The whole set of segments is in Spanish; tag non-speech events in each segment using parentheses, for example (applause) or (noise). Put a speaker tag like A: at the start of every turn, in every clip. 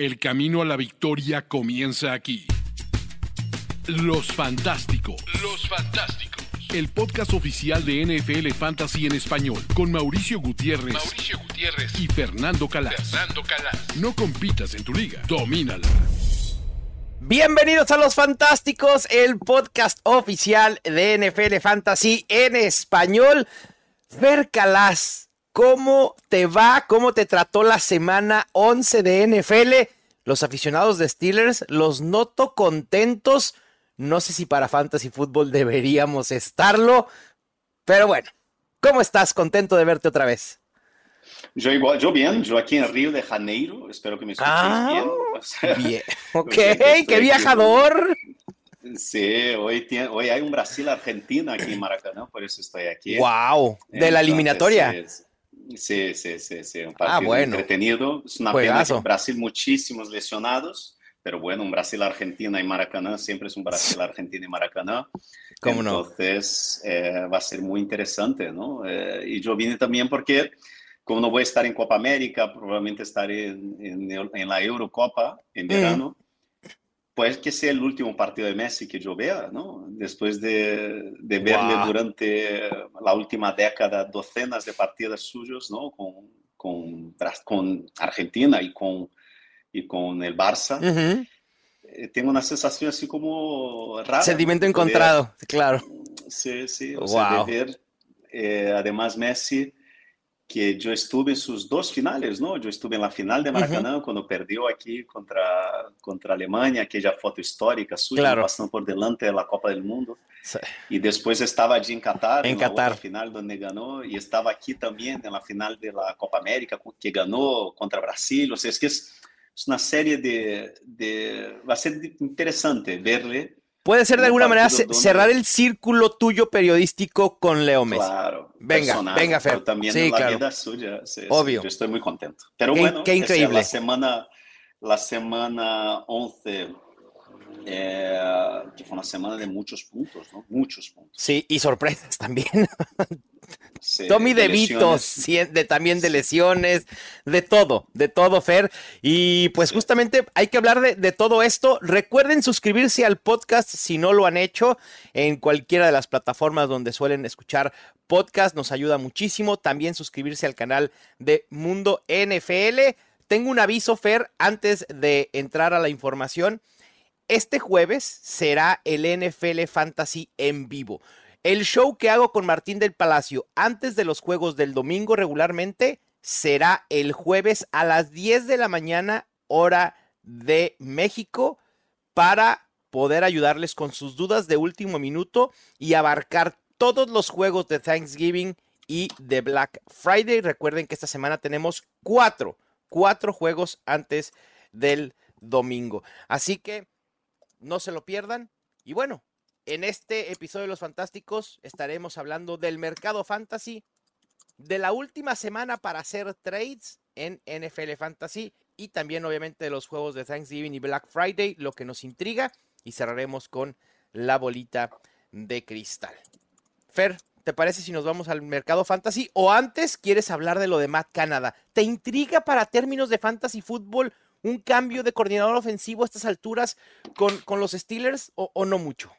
A: El camino a la victoria comienza aquí. Los Fantásticos. Los Fantásticos. El podcast oficial de NFL Fantasy en español con Mauricio Gutiérrez, Mauricio Gutiérrez y Fernando Calas. Fernando Calas. No compitas en tu liga, domínala.
B: Bienvenidos a Los Fantásticos, el podcast oficial de NFL Fantasy en español. Fer Calas, ¿cómo te va? ¿Cómo te trató la semana 11 de NFL? Los aficionados de Steelers los noto contentos. No sé si para Fantasy Football deberíamos estarlo, pero bueno, ¿cómo estás? Contento de verte otra vez.
C: Yo igual, yo bien, yo aquí en Río de Janeiro, espero que me escuches
B: Ah,
C: bien.
B: Bien. (laughs) Ok, qué viajador.
C: Sí, hoy, tiene- hoy hay un Brasil-Argentina aquí en Maracaná, por eso estoy aquí.
B: Wow, de la eliminatoria.
C: Sí, sí, sí, sí, un
B: Ah,
C: partido
B: bueno.
C: entretenido. Es una
B: Juegazo.
C: pena que Brasil muchísimos lesionados, pero bueno, un Brasil-Argentina y Maracaná siempre es un Brasil-Argentina y Maracaná.
B: ¿Cómo no?
C: Entonces eh, va a ser muy interesante, ¿no? Eh, y yo vine también porque, como no voy a estar en Copa América, probablemente estaré en, en- en la Eurocopa en verano, pues que sea el último partido de Messi que yo vea, ¿no? Después de, de verle
B: Guau.
C: durante la última década docenas de partidos suyos, ¿no? Con, con, con Argentina y con, y con el Barça.
B: Ujú.
C: Eh, tengo una sensación así como rara.
B: Sentimiento encontrado, claro.
C: Sí, sí, o sea,
B: Wow.
C: de ver, eh, además Messi, que yo estuve en sus dos finales, ¿no? Yo estuve en la final de Maracaná cuando perdió aquí contra, contra Alemania, aquella foto histórica suya,
B: Claro.
C: pasando por delante de la Copa del Mundo.
B: Sí.
C: Y después estaba allí en Qatar,
B: En
C: la
B: Qatar.
C: otra final donde ganó, y estaba aquí también en la final de la Copa América, que ganó contra Brasil. O sea, es que es, es una serie de, de... Va a ser interesante verle.
B: Puede ser de
C: Un
B: alguna manera cerrar el círculo tuyo periodístico con Leo Messi.
C: Claro.
B: Venga,
C: personal,
B: venga, Fer.
C: pero también
B: Sí,
C: la
B: claro.
C: vida suya. sí, sí,
B: Obvio.
C: yo estoy muy contento. Pero
B: Qué-
C: bueno,
B: qué increíble.
C: la semana, la semana 11, eh, que fue una semana de muchos puntos, ¿no? Muchos puntos.
B: Sí, y sorpresas también. (laughs)
C: Sí,
B: Tommy
C: de
B: de, también de lesiones, de todo, de todo, Fer. Y pues
C: Sí.
B: justamente hay que hablar de, de todo esto. Recuerden suscribirse al podcast si no lo han hecho en cualquiera de las plataformas donde suelen escuchar podcast. Nos ayuda muchísimo. También suscribirse al canal de Mundo NFL. Tengo un aviso, Fer, antes de entrar a la información. Este jueves será el NFL Fantasy en vivo. El show que hago con Martín del Palacio antes de los juegos del domingo regularmente será el jueves a las 10 de la mañana hora de México para poder ayudarles con sus dudas de último minuto y abarcar todos los juegos de Thanksgiving y de Black Friday. Recuerden que esta semana tenemos cuatro, cuatro juegos antes del domingo. Así que no se lo pierdan. Y bueno, en este episodio de Los Fantásticos estaremos hablando del mercado fantasy, de la última semana para hacer trades en NFL Fantasy y también obviamente de los juegos de Thanksgiving y Black Friday, lo que nos intriga y cerraremos con la bolita de cristal. Fer, ¿te parece si nos vamos al mercado fantasy o antes quieres hablar de lo de Matt Canada? ¿Te intriga para términos de fantasy fútbol un cambio de coordinador ofensivo a estas alturas con, con los Steelers o, o no mucho?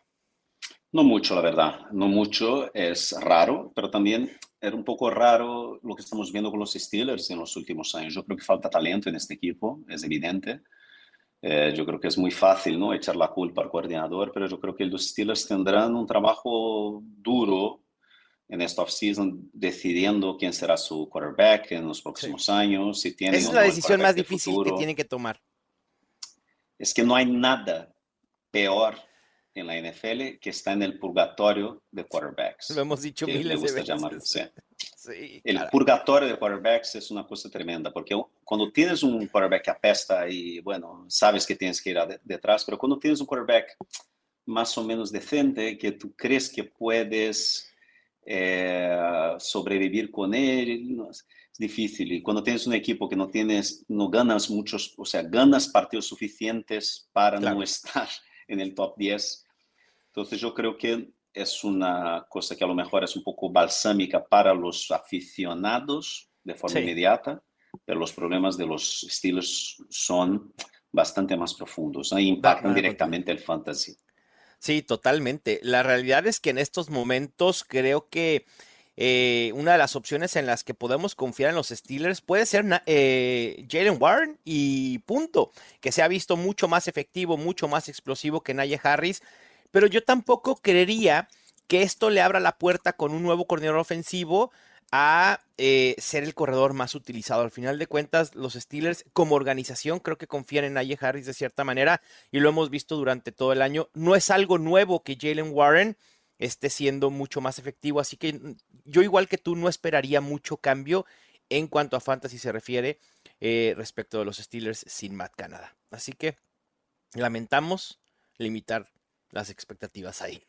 C: No mucho, la verdad, no mucho, es raro, pero también era un poco raro lo que estamos viendo con los Steelers en los últimos años. Yo creo que falta talento en este equipo, es evidente. Eh, yo creo que es muy fácil ¿no? echar la culpa al coordinador, pero yo creo que los Steelers tendrán un trabajo duro en esta offseason decidiendo quién será su quarterback en los próximos años. Si tienen
B: Esa es la decisión más difícil que tienen que tomar.
C: Es que no hay nada peor en la NFL que está en el purgatorio de quarterbacks.
B: Lo hemos dicho
C: que le
B: miles de
C: gusta
B: veces.
C: llamar, sí. (laughs)
B: Sí,
C: El purgatorio de quarterbacks es una cosa tremenda, porque cuando tienes un quarterback que apesta y, bueno, sabes que tienes que ir ade- detrás, pero cuando tienes un quarterback más o menos decente, que tú crees que puedes eh, sobrevivir con él, no, es difícil. Y cuando tienes un equipo que no tienes, no ganas muchos, o sea, ganas partidos suficientes para
B: Claro.
C: no estar en el top 10, entonces yo creo que es una cosa que a lo mejor es un poco balsámica para los aficionados de forma
B: Sí.
C: inmediata, pero los problemas de los Steelers son bastante más profundos, ¿no? impactan directamente el fantasy.
B: Sí, totalmente. La realidad es que en estos momentos creo que eh, una de las opciones en las que podemos confiar en los Steelers puede ser eh, Jalen Warren y punto, que se ha visto mucho más efectivo, mucho más explosivo que Naye Harris, pero yo tampoco creería que esto le abra la puerta con un nuevo coordinador ofensivo a eh, ser el corredor más utilizado. Al final de cuentas, los Steelers como organización creo que confían en Naye Harris de cierta manera y lo hemos visto durante todo el año. No es algo nuevo que Jalen Warren esté siendo mucho más efectivo, así que mm, yo igual que tú no esperaría mucho cambio en cuanto a fantasy se refiere eh, respecto de los Steelers sin Matt Canada. Así que lamentamos limitar las expectativas ahí.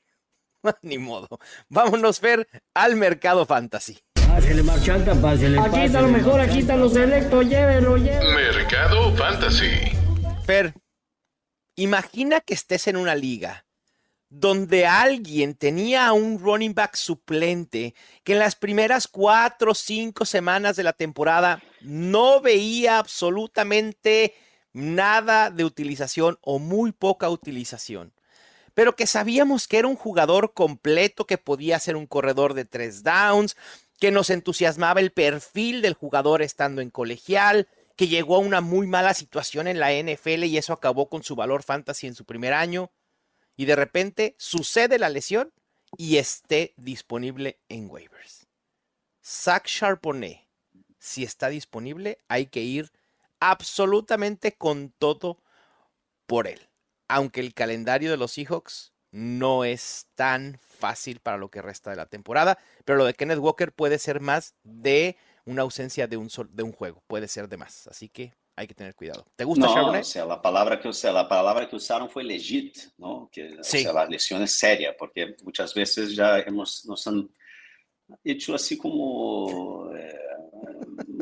B: (laughs) Ni modo. Vámonos, Fer, al mercado fantasy.
D: Aquí está lo mejor, aquí están los selectos, llévelo, llévelo.
A: Mercado Fantasy.
B: Fer, imagina que estés en una liga donde alguien tenía a un running back suplente que en las primeras cuatro o cinco semanas de la temporada no veía absolutamente nada de utilización o muy poca utilización, pero que sabíamos que era un jugador completo que podía ser un corredor de tres downs, que nos entusiasmaba el perfil del jugador estando en colegial, que llegó a una muy mala situación en la NFL y eso acabó con su valor fantasy en su primer año. Y de repente sucede la lesión y esté disponible en waivers. Zach Charbonnet, si está disponible, hay que ir absolutamente con todo por él. Aunque el calendario de los Seahawks no es tan fácil para lo que resta de la temporada, pero lo de Kenneth Walker puede ser más de una ausencia de un, de un juego, puede ser de más, así que hay que tener cuidado. ¿Te gusta
C: no, O sea, la palabra que, o sea, la palabra que usaron fue legit, ¿no? Que, sí. o sea, la lesión es seria, porque muchas veces ya hemos, nos han hecho así como... Eh,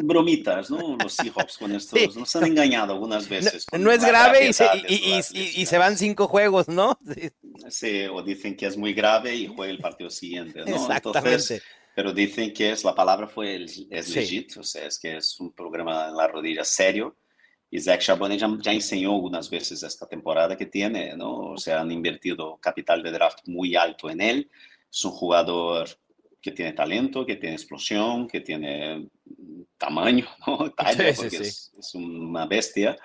C: bromitas, ¿no? Los Seahawks con estos, (laughs) sí. nos han engañado algunas veces.
B: No, no es grave y se, y, y, y se, van cinco juegos, ¿no?
C: Sí. sí. o dicen que es muy grave y juega el partido siguiente, ¿no?
B: Exactamente.
C: Entonces, pero dicen que es, la palabra fue, es legit, o sea, es que es un programa en la rodilla serio. Zach Charbonnet ya, ya, enseñó algunas veces esta temporada que tiene, ¿no? O sea, han invertido capital de draft muy alto en él. Es un jugador que tiene talento, que tiene explosión, que tiene tamaño, (laughs) ¿no? Talla, sí, porque sí, es, es, una bestia.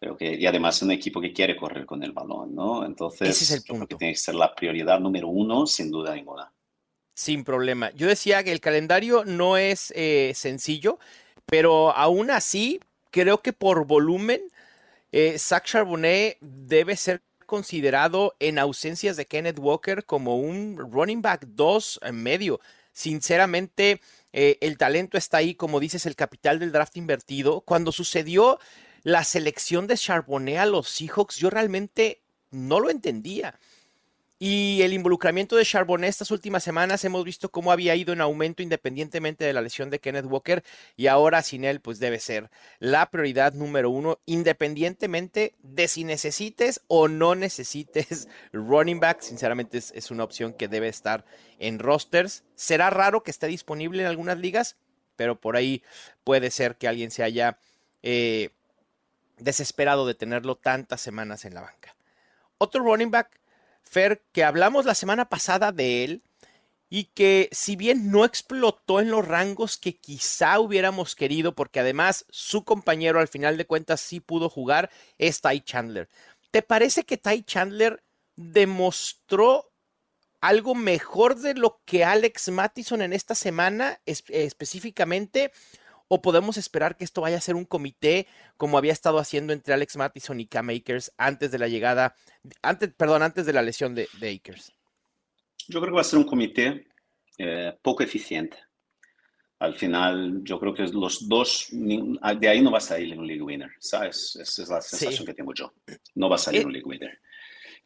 C: Pero que, y además es un equipo que quiere correr con el balón, ¿no? Entonces,
B: Ese es el
C: punto. que tiene que ser la prioridad número uno, sin duda ninguna.
B: Sin problema. Yo decía que el calendario no es eh, sencillo, pero aún así, creo que por volumen, eh, Zach Charbonnet debe ser considerado en ausencias de Kenneth Walker como un running back 2 en medio. Sinceramente, eh, el talento está ahí, como dices, el capital del draft invertido. Cuando sucedió la selección de Charbonnet a los Seahawks, yo realmente no lo entendía. Y el involucramiento de Charbonnet estas últimas semanas hemos visto cómo había ido en aumento independientemente de la lesión de Kenneth Walker y ahora sin él pues debe ser la prioridad número uno independientemente de si necesites o no necesites (laughs) running back. Sinceramente es, es una opción que debe estar en rosters. Será raro que esté disponible en algunas ligas, pero por ahí puede ser que alguien se haya eh, desesperado de tenerlo tantas semanas en la banca. Otro running back Que hablamos la semana pasada de él y que si bien no explotó en los rangos que quizá hubiéramos querido, porque además su compañero al final de cuentas sí pudo jugar, es Ty Chandler. ¿Te parece que Ty Chandler demostró algo mejor de lo que Alex Mattison en esta semana específicamente? ¿O podemos esperar que esto vaya a ser un comité como había estado haciendo entre Alex Mattison y Cam Akers antes de la llegada, antes, perdón, antes de la lesión de, de Akers?
C: Yo creo que va a ser un comité eh, poco eficiente. Al final, yo creo que los dos, de ahí no va a salir un league winner, ¿sabes? Esa es la sensación sí. que tengo yo. No va a salir eh. un league winner.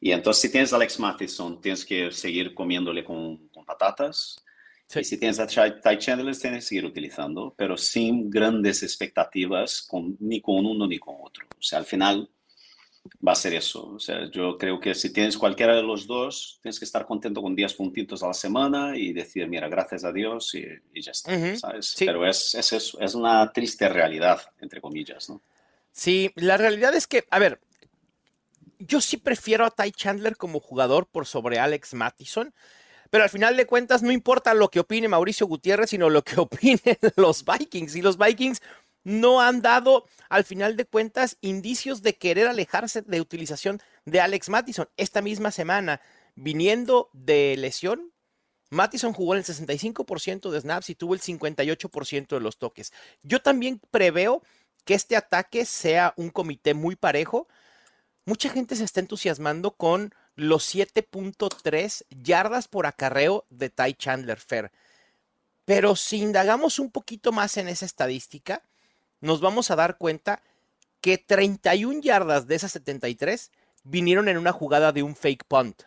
C: Y entonces, si tienes a Alex Mattison, tienes que seguir comiéndole con, con patatas. Sí. Y si tienes a Ty Chandler, tienes que seguir utilizando, pero sin grandes expectativas con, ni con uno ni con otro. O sea, al final va a ser eso. O sea, yo creo que si tienes cualquiera de los dos, tienes que estar contento con 10 puntitos a la semana y decir, mira, gracias a Dios y, y ya está, uh -huh. ¿sabes? Sí. Pero es, es eso, es una triste realidad, entre comillas, ¿no?
B: Sí, la realidad es que, a ver, yo sí prefiero a Ty Chandler como jugador por sobre Alex Mattison. Pero al final de cuentas no importa lo que opine Mauricio Gutiérrez, sino lo que (laughs) opinen los Vikings. Y los Vikings no han dado, al final de cuentas, indicios de querer alejarse de utilización de Alex Mattison. Esta misma semana, viniendo de lesión, Mattison jugó en el 65% de snaps y tuvo el 58% de los toques. Yo también preveo que este ataque sea un comité muy parejo. Mucha gente se está entusiasmando con los 7.3 yardas por acarreo de Ty Chandler Fair. Pero si indagamos un poquito más en esa estadística, nos vamos a dar cuenta que 31 yardas de esas 73 vinieron en una jugada de un fake punt.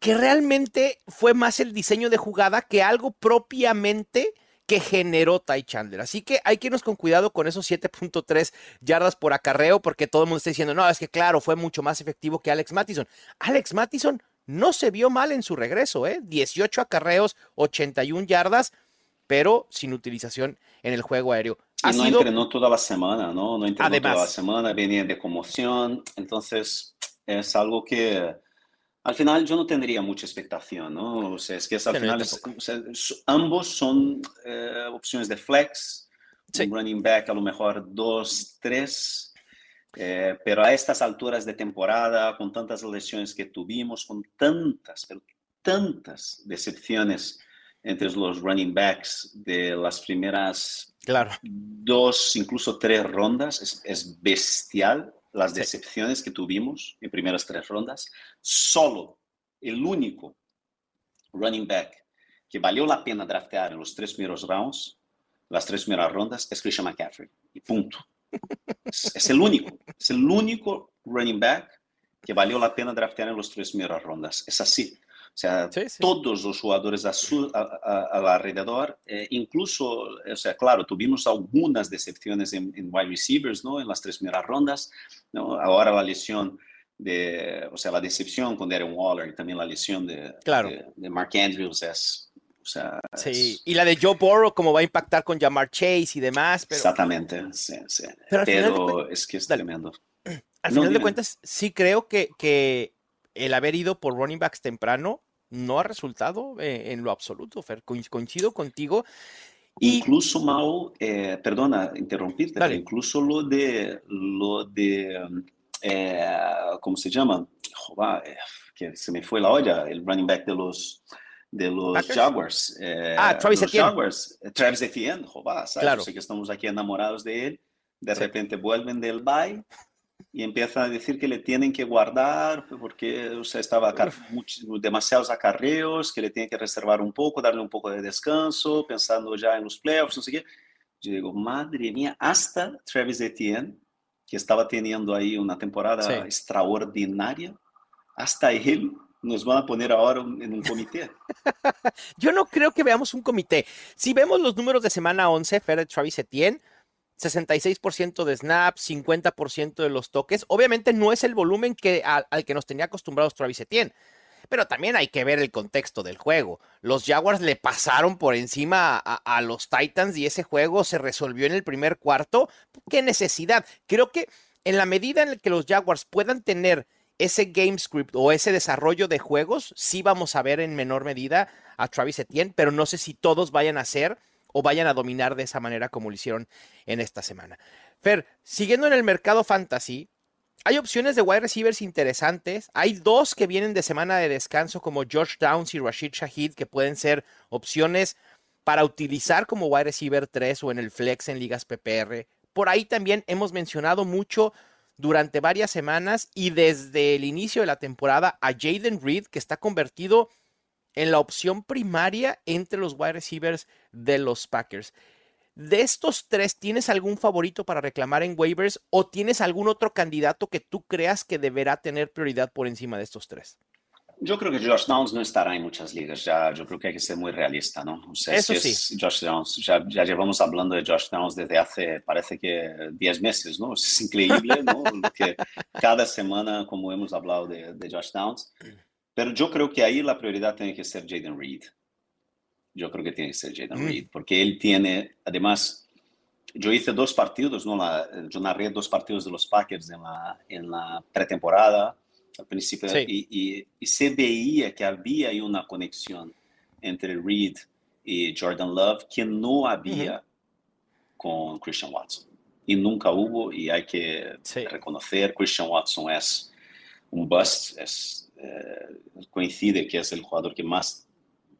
B: Que realmente fue más el diseño de jugada que algo propiamente que generó Ty Chandler. Así que hay que irnos con cuidado con esos 7.3 yardas por acarreo, porque todo el mundo está diciendo, no, es que claro, fue mucho más efectivo que Alex Mattison. Alex Mattison no se vio mal en su regreso, ¿eh? 18 acarreos, 81 yardas, pero sin utilización en el juego aéreo.
C: y no entrenó toda la semana, ¿no? No entrenó toda la semana, venía de conmoción, entonces es algo que al final yo no tendría mucha expectación, ¿no? O sea, es que al final ambos son eh, opciones de flex, un running back a lo mejor dos, tres, eh, pero a estas alturas de temporada, con tantas lesiones que tuvimos, con tantas, pero tantas decepciones entre los running backs de las primeras
B: claro.
C: dos, incluso tres rondas, es, es bestial las decepciones que tuvimos en primeras tres rondas, solo el único running back que valió la pena draftear en los tres primeros rounds, las tres primeras rondas, es Christian McCaffrey. Y punto. Es, el único, es el único running back que valió la pena draftear en los tres primeras rondas. Es así. O sea, todos los jugadores a su, alrededor, eh, incluso, o sea, claro, tuvimos algunas decepciones en, wide receivers, ¿no? En las tres primeras rondas, ¿no? Ahora la lesión de, o sea, la decepción con Darren Waller y también la lesión de, de, Mark Andrews es, o sea,
B: sí, y la de Joe Burrow, cómo va a impactar con Jamar Chase y demás.
C: Exactamente, sí, sí. Pero, es que es tremendo.
B: Al final de cuentas, sí creo que, que el haber ido por running backs temprano no ha resultado eh, en lo absoluto, Fer. Coincido contigo.
C: Incluso, Mau, eh, perdona interrumpirte, incluso lo de, lo de eh, ¿cómo se llama? que se me fue la olla, el running back de los, de los Jaguars.
B: ah, Travis Etienne.
C: Jaguars, Travis Etienne, ¿sabes? Claro. Sé que estamos aquí enamorados de él, de repente vuelven del bye y empieza a decir que le tienen que guardar porque o sea, estaba demasiados acarreos, que le tienen que reservar un poco, darle un poco de descanso, pensando ya en los playoffs, no sé qué. Yo digo, madre mía, hasta Travis Etienne, que estaba teniendo ahí una temporada extraordinaria, hasta él nos van a poner ahora en un comité. (laughs)
B: Yo no creo que veamos un comité. Si vemos los números de semana 11, Fer Travis Etienne, 66% de snaps, 50% de los toques. Obviamente no es el volumen que, al, que nos tenía acostumbrados Travis Etienne, pero también hay que ver el contexto del juego. Los Jaguars le pasaron por encima a, los Titans y ese juego se resolvió en el primer cuarto. ¿Qué necesidad? Creo que en la medida en la que los Jaguars puedan tener ese game script o ese desarrollo de juegos, sí vamos a ver en menor medida a Travis Etienne, pero no sé si todos vayan a ser o vayan a dominar de esa manera como lo hicieron en esta semana. Fer, siguiendo en el mercado fantasy, hay opciones de wide receivers interesantes. Hay dos que vienen de semana de descanso como George Downs y Rashid Shahid que pueden ser opciones para utilizar como wide receiver 3 o en el flex en ligas PPR. Por ahí también hemos mencionado mucho durante varias semanas y desde el inicio de la temporada a Jaden Reed que está convertido en la opción primaria entre los wide receivers de los Packers. De estos tres, ¿tienes algún favorito para reclamar en waivers o tienes algún otro candidato que tú creas que deberá tener prioridad por encima de estos tres?
C: Yo creo que Josh Downs no estará en muchas ligas, ya yo creo que hay que ser muy realista, ¿no?
B: Eso sí.
C: Josh Downs, ya, ya, llevamos hablando de Josh Downs desde hace, parece que 10 meses, ¿no? Es increíble, ¿no? (laughs) que cada semana, como hemos hablado de, de Josh Downs, pero yo creo que ahí la prioridad tiene que ser Jaden Reed. Yo creo que tiene que ser Jaden mm. Reed, porque él tiene, además, yo hice dos partidos, ¿no? La, yo narré dos partidos de los Packers en la, en la pretemporada, al principio,
B: Sí.
C: y, y, y se veía que había ahí una conexión entre Reed y Jordan Love que no había con Christian Watson. Y nunca hubo, y hay que
B: Sí.
C: reconocer, Christian Watson es un bust, es, eh, coincide que es el jugador que más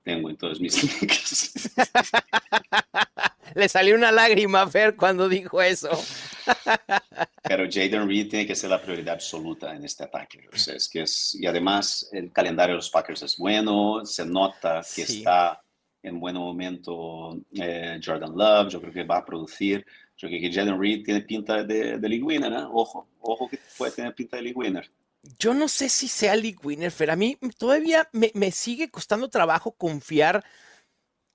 C: tengo en todas mis. (laughs) (laughs)
B: Le salió una lágrima a Fer cuando dijo eso. (laughs)
C: Pero Jaden Reed tiene que ser la prioridad absoluta en este ataque. O sea, es que es, y además el calendario de los Packers es bueno, se nota que
B: Sí.
C: está en buen momento eh, Jordan Love, yo creo que va a producir. Yo creo que Jaden Reed tiene pinta de, de league winner, ¿eh? Ojo, ojo que puede tener pinta de league winner.
B: Yo no sé si sea League Winner, Fer. A mí todavía me, sigue costando trabajo confiar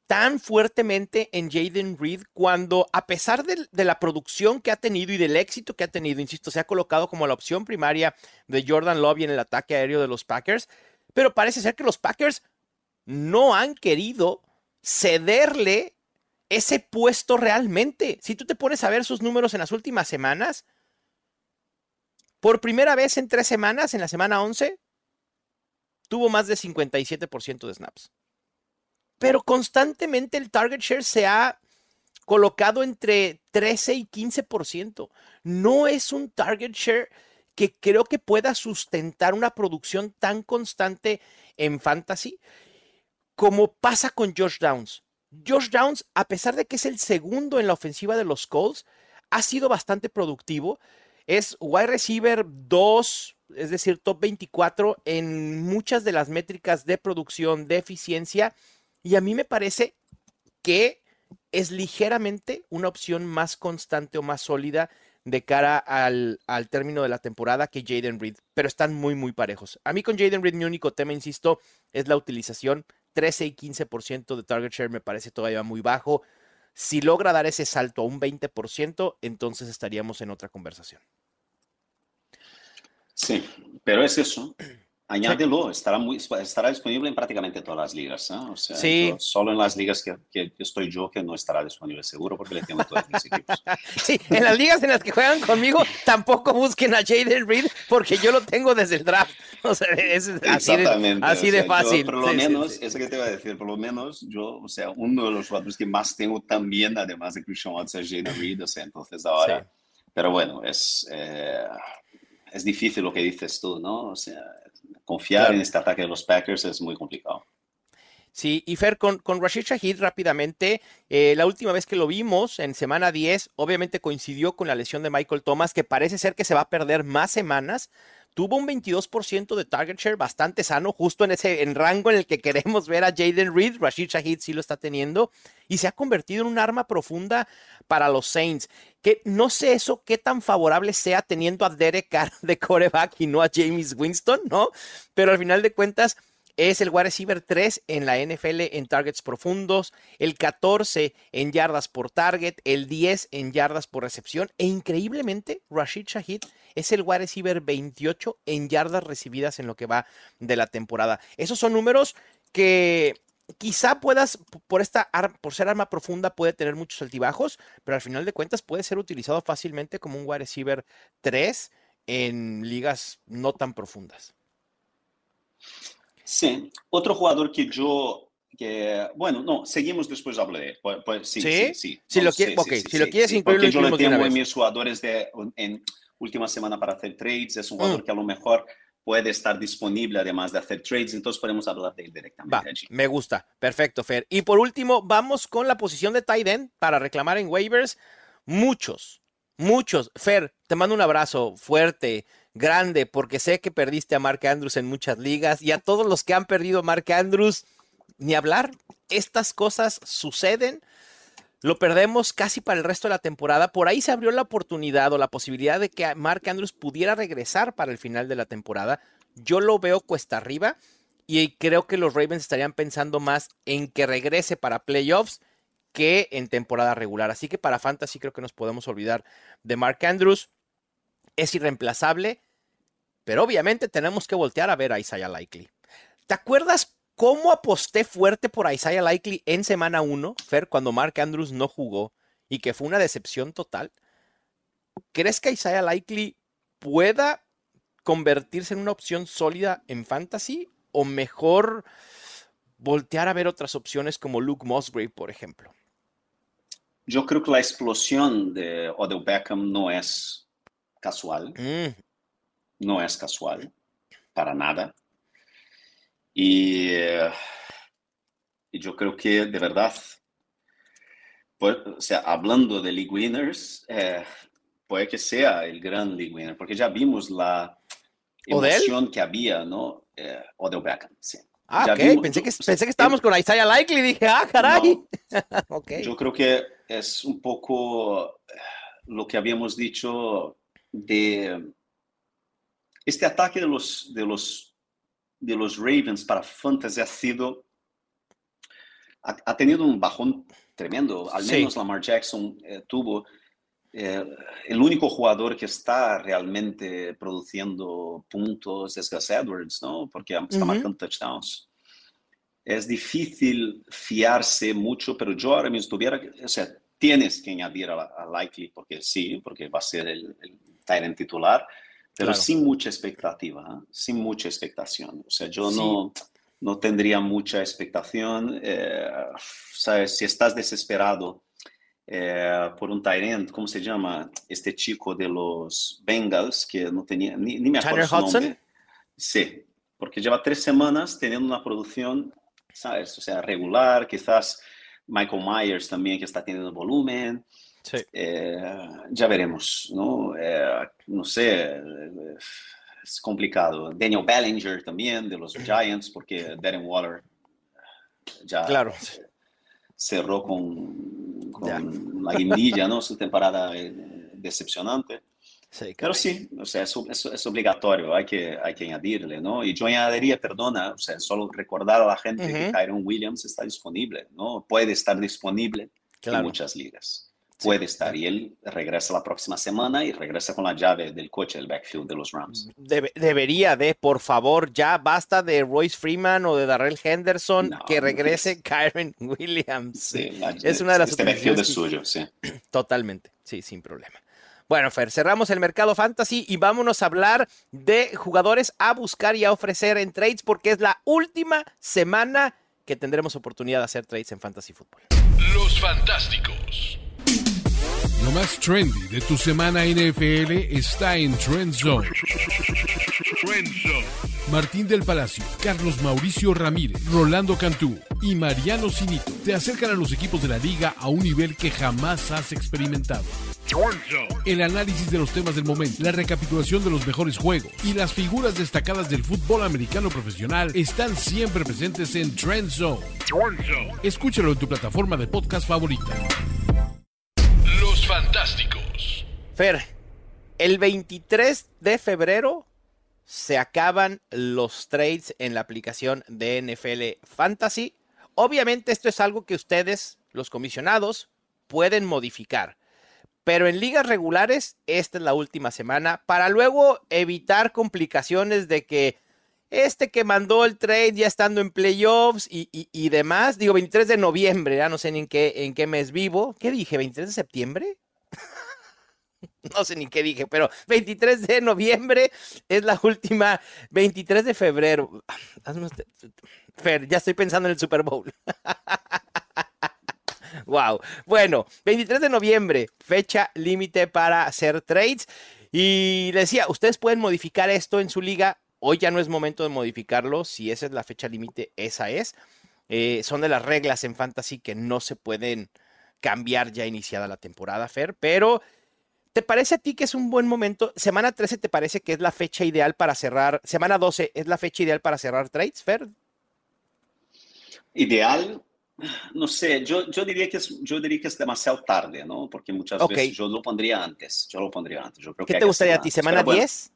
B: tan fuertemente en Jaden Reed cuando, a pesar del- de, la producción que ha tenido y del éxito que ha tenido, insisto, se ha colocado como la opción primaria de Jordan Love en el ataque aéreo de los Packers, pero parece ser que los Packers no han querido cederle ese puesto realmente. Si tú te pones a ver sus números en las últimas semanas, por primera vez en tres semanas, en la semana 11, tuvo más de 57% de snaps. Pero constantemente el target share se ha colocado entre 13 y 15%. No es un target share que creo que pueda sustentar una producción tan constante en fantasy como pasa con Josh Downs. Josh Downs, a pesar de que es el segundo en la ofensiva de los Colts, ha sido bastante productivo. Es wide receiver 2, es decir, top 24 en muchas de las métricas de producción, de eficiencia. Y a mí me parece que es ligeramente una opción más constante o más sólida de cara al, al término de la temporada que Jaden Reed, pero están muy, muy parejos. A mí con Jaden Reed mi único tema, insisto, es la utilización. 13 y 15% de target share me parece todavía muy bajo. Si logra dar ese salto a un 20%, entonces estaríamos en otra conversación.
C: Sí, pero es eso. Añádelo, estará, muy, estará disponible en prácticamente todas las ligas. ¿eh? O sea,
B: Sí.
C: yo- solo en las ligas que, que estoy yo que no estará disponible seguro porque le tengo a todos mis equipos. (laughs)
B: Sí, en las ligas en las que juegan conmigo, tampoco busquen a Jaden Reed porque yo lo tengo desde el draft. (laughs) O sea, es así de, así
C: o
B: de
C: sea, yo,
B: fácil.
C: por lo
B: Sí,
C: menos,
B: sí.
C: eso que te iba a decir, por lo menos yo, o sea, uno de los jugadores que más tengo también, además de Christian Watson, es Jaden Reed. O sea, entonces ahora.
B: Sí.
C: Pero bueno, es, eh, es difícil lo que dices tú, ¿no? O sea, confiar
B: Claro.
C: en este ataque de los Packers es muy complicado.
B: Sí, y Fer, con, con Rashid Shahid rápidamente, eh, la última vez que lo vimos, en semana 10, obviamente coincidió con la lesión de Michael Thomas, que parece ser que se va a perder más semanas. Tuvo un 22% de target share bastante sano, justo en ese en rango en el que queremos ver a Jaden Reed. Rashid Shahid sí lo está teniendo y se ha convertido en un arma profunda para los Saints. Que no sé eso qué tan favorable sea teniendo a Derek Carr de coreback y no a James Winston, ¿no? Pero al final de cuentas, es el wide receiver 3 en la NFL en targets profundos, el 14 en yardas por target, el 10 en yardas por recepción e increíblemente Rashid Shahid es el wide receiver 28 en yardas recibidas en lo que va de la temporada. Esos son números que quizá puedas por esta por ser arma profunda puede tener muchos altibajos, pero al final de cuentas puede ser utilizado fácilmente como un wide receiver 3 en ligas no tan profundas.
C: Sí, otro jugador que yo, que, bueno, no, seguimos después hablaré. Pues, pues, sí,
B: ¿Sí?
C: sí, sí.
B: Si
C: No,
B: lo
C: sí,
B: quie-
C: sí,
B: ok,
C: sí,
B: si lo quieres incluir, lo
C: porque yo
B: una
C: tengo en mis jugadores de, en última semana para hacer trades. Es un
B: Mm.
C: jugador que a lo mejor puede estar disponible además de hacer trades, entonces podemos hablar de él directamente
B: Va,
C: allí.
B: me gusta. Perfecto, Fer. Y por último, vamos con la posición de tight end para reclamar en waivers. Muchos, muchos. Fer, te mando un abrazo fuerte, grande, porque sé que perdiste a Mark Andrews en muchas ligas y a todos los que han perdido a Mark Andrews, ni hablar. Estas cosas suceden. Lo perdemos casi para el resto de la temporada. Por ahí se abrió la oportunidad o la posibilidad de que Mark Andrews pudiera regresar para el final de la temporada. Yo lo veo cuesta arriba y creo que los Ravens estarían pensando más en que regrese para playoffs que en temporada regular. Así que para Fantasy creo que nos podemos olvidar de Mark Andrews. Es irreemplazable, pero obviamente tenemos que voltear a ver a Isaiah Likely. ¿Te acuerdas cómo aposté fuerte por Isaiah Likely en semana 1, Fer, cuando Mark Andrews no jugó y que fue una decepción total. ¿Crees que Isaiah Likely pueda convertirse en una opción sólida en fantasy o mejor voltear a ver otras opciones como Luke Musgrave, por ejemplo?
C: Yo creo que la explosión de Odell Beckham no es casual.
B: Mm,
C: No es casual, para nada. Y, eh, y yo creo que de verdad, pues, o sea, hablando de league winners, eh, puede que sea el gran league winner, porque ya vimos la emoción que había, ¿no? Eh, Odell Beckham, sí.
B: Ah,
C: Ya
B: ok.
C: vimos-
B: pensé, que, pensé que estábamos con Isaiah Likely. Dije, ah, caray. (laughs) ok.
C: Yo creo que es un poco eh, lo que habíamos dicho de este ataque de los, de los, de los Ravens para Fantasy ha sido, ha, ha tenido un bajón tremendo. Al
B: Sí.
C: menos Lamar Jackson eh, tuvo eh, el único jugador que está realmente produciendo puntos es Gus Edwards, ¿no? Porque está
B: Ujú.
C: marcando touchdowns. Es difícil fiarse mucho, pero yo ahora mismo tuviera o sea, tienes que añadir a, a Likely, porque sí, porque va a ser el, el Tyrant titular, pero
B: Claro.
C: sin mucha expectativa, ¿eh? sin mucha expectación. O sea, yo
B: Sí.
C: no, no tendría mucha expectación. eh, ¿sabes? Si estás desesperado eh, por un Tyrant, ¿cómo se llama? Este chico de los Bengals, que no tenía, ni, ni me acuerdo
B: Tanner
C: su
B: Hudson.
C: nombre. Sí, porque lleva tres semanas teniendo una producción, ¿sabes? O sea, regular, quizás Michael Myers también que está teniendo volumen.
B: Sí.
C: Eh, ya veremos, ¿no? Eh, no sé, eh, es complicado. Daniel Bellinger también de los Giants, porque Darren Waller ya
B: Claro.
C: cerró con, con la guindilla, ¿no? Su temporada decepcionante.
B: Sí,
C: Pero sí, o sea, es, es, es obligatorio, hay que, hay que añadirle, ¿no? Y yo añadiría, perdona, o sea, solo recordar a la gente que
B: Ujú.
C: Kyron Williams está disponible, ¿no? Puede estar disponible en
B: Claro.
C: muchas ligas. Puede estar. Y él regresa la próxima semana y regresa con la llave del coche, el backfield de los Rams.
B: Debe- debería de, por favor, ya basta de Royce Freeman o de Darrell Henderson,
C: No,
B: que
C: no
B: regrese (laughs) Kyron Williams.
C: Sí, la-
B: Es una de las
C: este backfield es suyo, sí. (clears throat)
B: Totalmente, sí, sin problema. Bueno, Fer, cerramos el mercado fantasy y vámonos a hablar de jugadores a buscar y a ofrecer en trades porque es la última semana que tendremos oportunidad de hacer trades en fantasy fútbol.
A: Los Fantásticos. Lo más trendy de tu semana NFL está en Trend Zone. Martín del Palacio, Carlos Mauricio Ramírez, Rolando Cantú y Mariano Sinito te acercan a los equipos de la liga a un nivel que jamás has experimentado. El análisis de los temas del momento, la recapitulación de los mejores juegos y las figuras destacadas del fútbol americano profesional están siempre presentes en Trend Zone. Escúchalo en tu plataforma de podcast favorita. Fantásticos.
B: Fer, el 23 de febrero se acaban los trades en la aplicación de NFL Fantasy. Obviamente esto es algo que ustedes, los comisionados, pueden modificar. Pero en ligas regulares, esta es la última semana para luego evitar complicaciones de que este que mandó el trade ya estando en playoffs y, y- demás. Digo, 23 de noviembre, ya no sé ni en qué, en qué mes vivo. ¿Qué dije? ¿23 de septiembre? (laughs) no sé ni qué dije, pero 23 de noviembre es la última. 23 de febrero. Fer, ya estoy pensando en el Super Bowl. (laughs) Wow. Bueno, 23 de noviembre, fecha límite para hacer trades. Y decía, ustedes pueden modificar esto en su liga. Hoy ya no es momento de modificarlo. Si esa es la fecha límite, esa es. Eh, son de las reglas en Fantasy que no se pueden cambiar ya iniciada la temporada, Fer. Pero, ¿te parece a ti que es un buen momento? Semana 13, ¿te parece que es la fecha ideal para cerrar? Semana 12, ¿es la fecha ideal para cerrar trades, Fer?
C: Ideal, no sé, yo, yo, diría que es, yo diría que es demasiado tarde, ¿no? Porque muchas
B: Ok.
C: veces yo lo pondría antes, yo lo pondría antes. Yo creo
B: ¿Qué
C: que
B: te gustaría a ti? ¿Semana
C: pero bueno,
B: 10?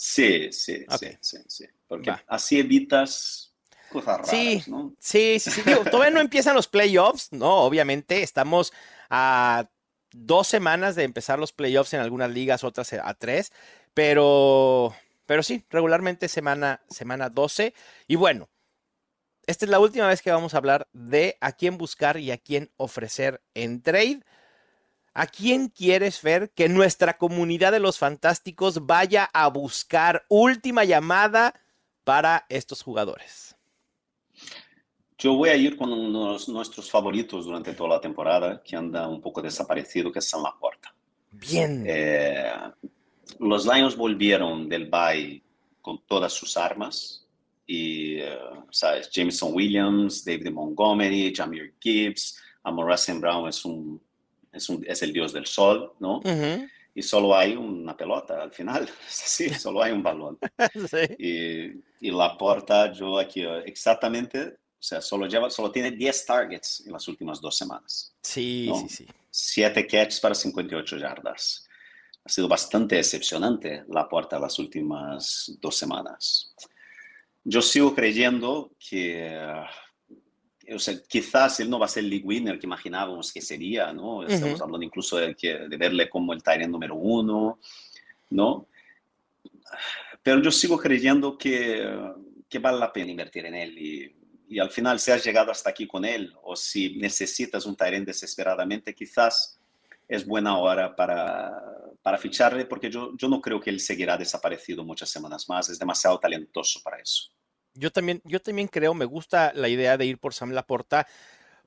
C: Sí, sí, sí, sí, sí. Porque
B: Va.
C: así evitas cosas raras,
B: Sí.
C: ¿no?
B: Sí, sí, sí. Digo, todavía no empiezan los playoffs, ¿no? Obviamente, estamos a dos semanas de empezar los playoffs en algunas ligas, otras a tres, pero, pero sí, regularmente semana, semana 12. Y bueno, esta es la última vez que vamos a hablar de a quién buscar y a quién ofrecer en trade. ¿A quién quieres, ver que nuestra comunidad de los fantásticos vaya a buscar última llamada para estos jugadores?
C: Yo voy a ir con uno de nuestros favoritos durante toda la temporada, que anda un poco desaparecido, que es San Laporta.
B: Bien.
C: Eh, los Lions volvieron del bye con todas sus armas. Y, uh, ¿sabes? Jameson Williams, David Montgomery, Jamir Gibbs, Amor Brown es, un, es, un, es, el dios del sol, ¿no? Uh -huh. Y solo hay una pelota al final, (laughs) sí, (laughs) solo hay un balón. sí. y, y la porta, yo aquí exactamente, o sea, solo, lleva, solo tiene 10 targets en las últimas dos semanas.
B: Sí,
C: ¿no?
B: sí, sí.
C: 7 catches para 58 yardas. Ha sido bastante decepcionante la puerta las últimas dos semanas. Yo sigo creyendo que, o sea, quizás él no va a ser el league winner que imaginábamos que sería, ¿no? Estamos uh -huh. hablando incluso de, de, verle como el Tyrant número uno, ¿no? Pero yo sigo creyendo que, que vale la pena invertir en él y, y, al final si has llegado hasta aquí con él o si necesitas un Tyrant desesperadamente, quizás es buena hora para, para ficharle porque yo, yo no creo que él seguirá desaparecido muchas semanas más, es demasiado talentoso para eso.
B: Yo también, yo también creo, me gusta la idea de ir por Sam Laporta,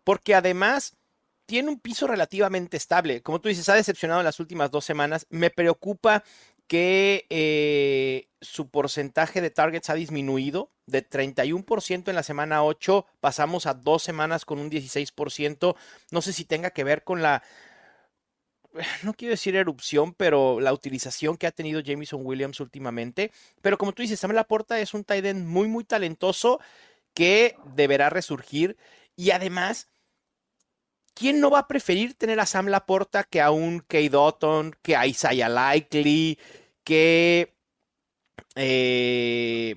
B: porque además tiene un piso relativamente estable. Como tú dices, ha decepcionado en las últimas dos semanas. Me preocupa que eh, su porcentaje de targets ha disminuido de 31% en la semana 8, pasamos a dos semanas con un 16%. No sé si tenga que ver con la, (laughs) no quiero decir erupción, pero la utilización que ha tenido Jameson Williams últimamente. Pero como tú dices, Sam Laporta es un tight end muy, muy talentoso que deberá resurgir. Y además, ¿quién no va a preferir tener a Sam Laporta que a un Kay Dotton, que a Isaiah Likely, que eh,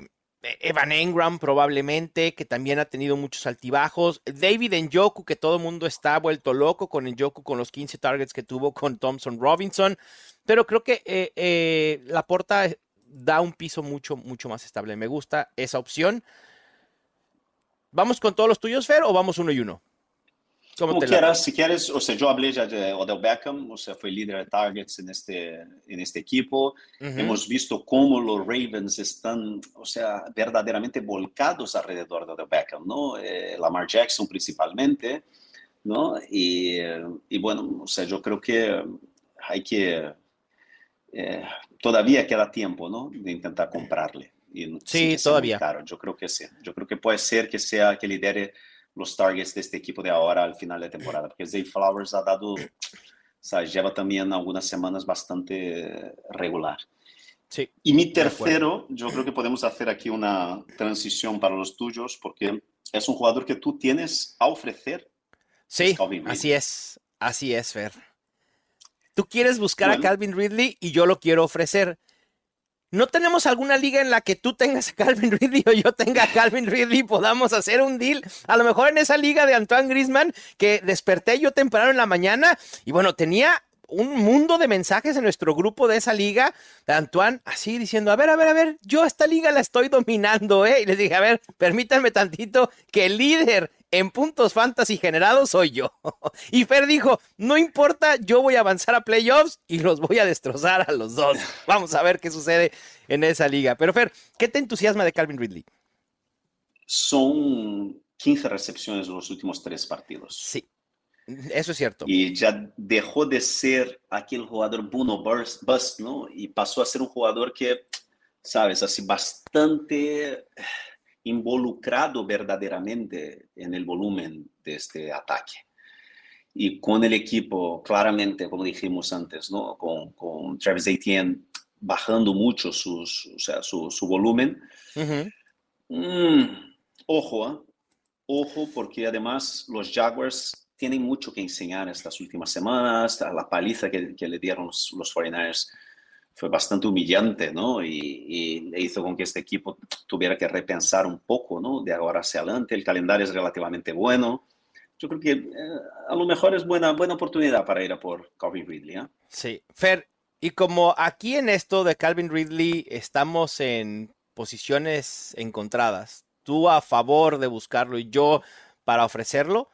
B: Evan Engram probablemente, que también ha tenido muchos altibajos. David Njoku, que todo el mundo está vuelto loco con Njoku con los 15 targets que tuvo con Thompson Robinson. Pero creo que eh, eh, la porta da un piso mucho, mucho más estable. Me gusta esa opción. ¿Vamos con todos los tuyos, Fer, o vamos uno y uno?
C: Como quieras, si quieres, o sea, yo hablé ya de Odell Beckham, o sea, fue líder de targets en este, en este equipo. Uh -huh. Hemos visto cómo los Ravens están, o sea, verdaderamente volcados alrededor de Odell Beckham, ¿no? Eh, Lamar Jackson principalmente, ¿no? Y, y, bueno, o sea, yo creo que hay que, eh, todavía queda tiempo, ¿no? De intentar comprarle. Y
B: sí, todavía.
C: Yo creo que sí. Yo creo que puede ser que sea, que lidere los targets de este equipo de ahora al final de temporada, porque Zay Flowers ha dado, o sea, lleva también algunas semanas bastante regular.
B: Sí.
C: Y mi tercero, yo creo que podemos hacer aquí una transición para los tuyos, porque es un jugador que tú tienes a ofrecer.
B: Sí, así es, así es, Fer. Tú quieres buscar bueno. a Calvin Ridley y yo lo quiero ofrecer. ¿No tenemos alguna liga en la que tú tengas a Calvin Ridley o yo tenga a Calvin Ridley y podamos hacer un deal? A lo mejor en esa liga de Antoine Grisman que desperté yo temprano en la mañana y bueno, tenía un mundo de mensajes en nuestro grupo de esa liga de Antoine, así diciendo, a ver, a ver, a ver, yo esta liga la estoy dominando, ¿eh? Y les dije, a ver, permítanme tantito que el líder en puntos fantasy generados soy yo. (laughs) Y Fer dijo, no importa, yo voy a avanzar a playoffs y los voy a destrozar a los dos. Vamos a ver qué sucede en esa liga. Pero Fer, ¿qué te entusiasma de Calvin Ridley?
C: Son 15 recepciones en los últimos tres partidos.
B: Sí. Eso es cierto.
C: Y ya dejó de ser aquel jugador Bruno Bust, bust, ¿no? Y pasó a ser un jugador que, sabes, así bastante involucrado verdaderamente en el volumen de este ataque. Y con el equipo, claramente, como dijimos antes, ¿no? con, con Travis Etienne bajando mucho sus, o sea, su, su, volumen. Uh -huh. mm, ojo, ¿eh? ojo, porque además los Jaguars tienen mucho que enseñar estas últimas semanas. La paliza que, que le dieron los, los 49ers fue bastante humillante, ¿no? Y, y, hizo con que este equipo tuviera que repensar un poco, ¿no? De ahora hacia adelante. El calendario es relativamente bueno. Yo creo que eh, a lo mejor es buena, buena oportunidad para ir a por Calvin Ridley. ¿eh?
B: Sí, Fer, y como aquí en esto de Calvin Ridley estamos en posiciones encontradas, tú a favor de buscarlo y yo para ofrecerlo,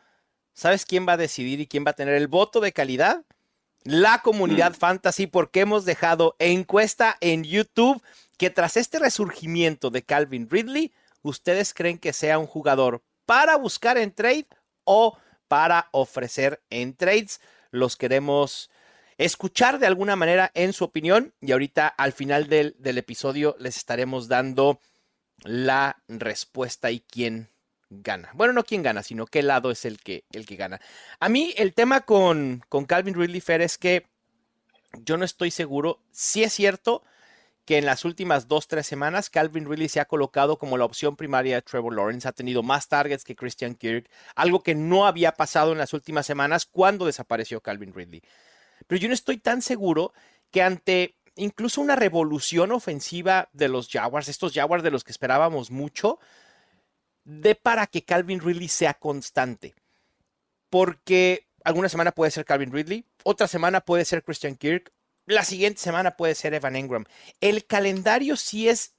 B: ¿sabes quién va a decidir y quién va a tener el voto de calidad? La comunidad fantasy porque hemos dejado encuesta en YouTube que tras este resurgimiento de Calvin Ridley, ¿ustedes creen que sea un jugador para buscar en trade o para ofrecer en trades? Los queremos escuchar de alguna manera en su opinión y ahorita al final del, del episodio les estaremos dando la respuesta y quién gana. Bueno, no quién gana, sino qué lado es el que, el que gana. A mí el tema con, con Calvin Ridley Fair es que yo no estoy seguro si es cierto que en las últimas dos, tres semanas Calvin Ridley se ha colocado como la opción primaria de Trevor Lawrence, ha tenido más targets que Christian Kirk, algo que no había pasado en las últimas semanas cuando desapareció Calvin Ridley. Pero yo no estoy tan seguro que ante incluso una revolución ofensiva de los Jaguars, estos Jaguars de los que esperábamos mucho, de para que Calvin Ridley sea constante. Porque alguna semana puede ser Calvin Ridley, otra semana puede ser Christian Kirk, la siguiente semana puede ser Evan Engram. El calendario sí es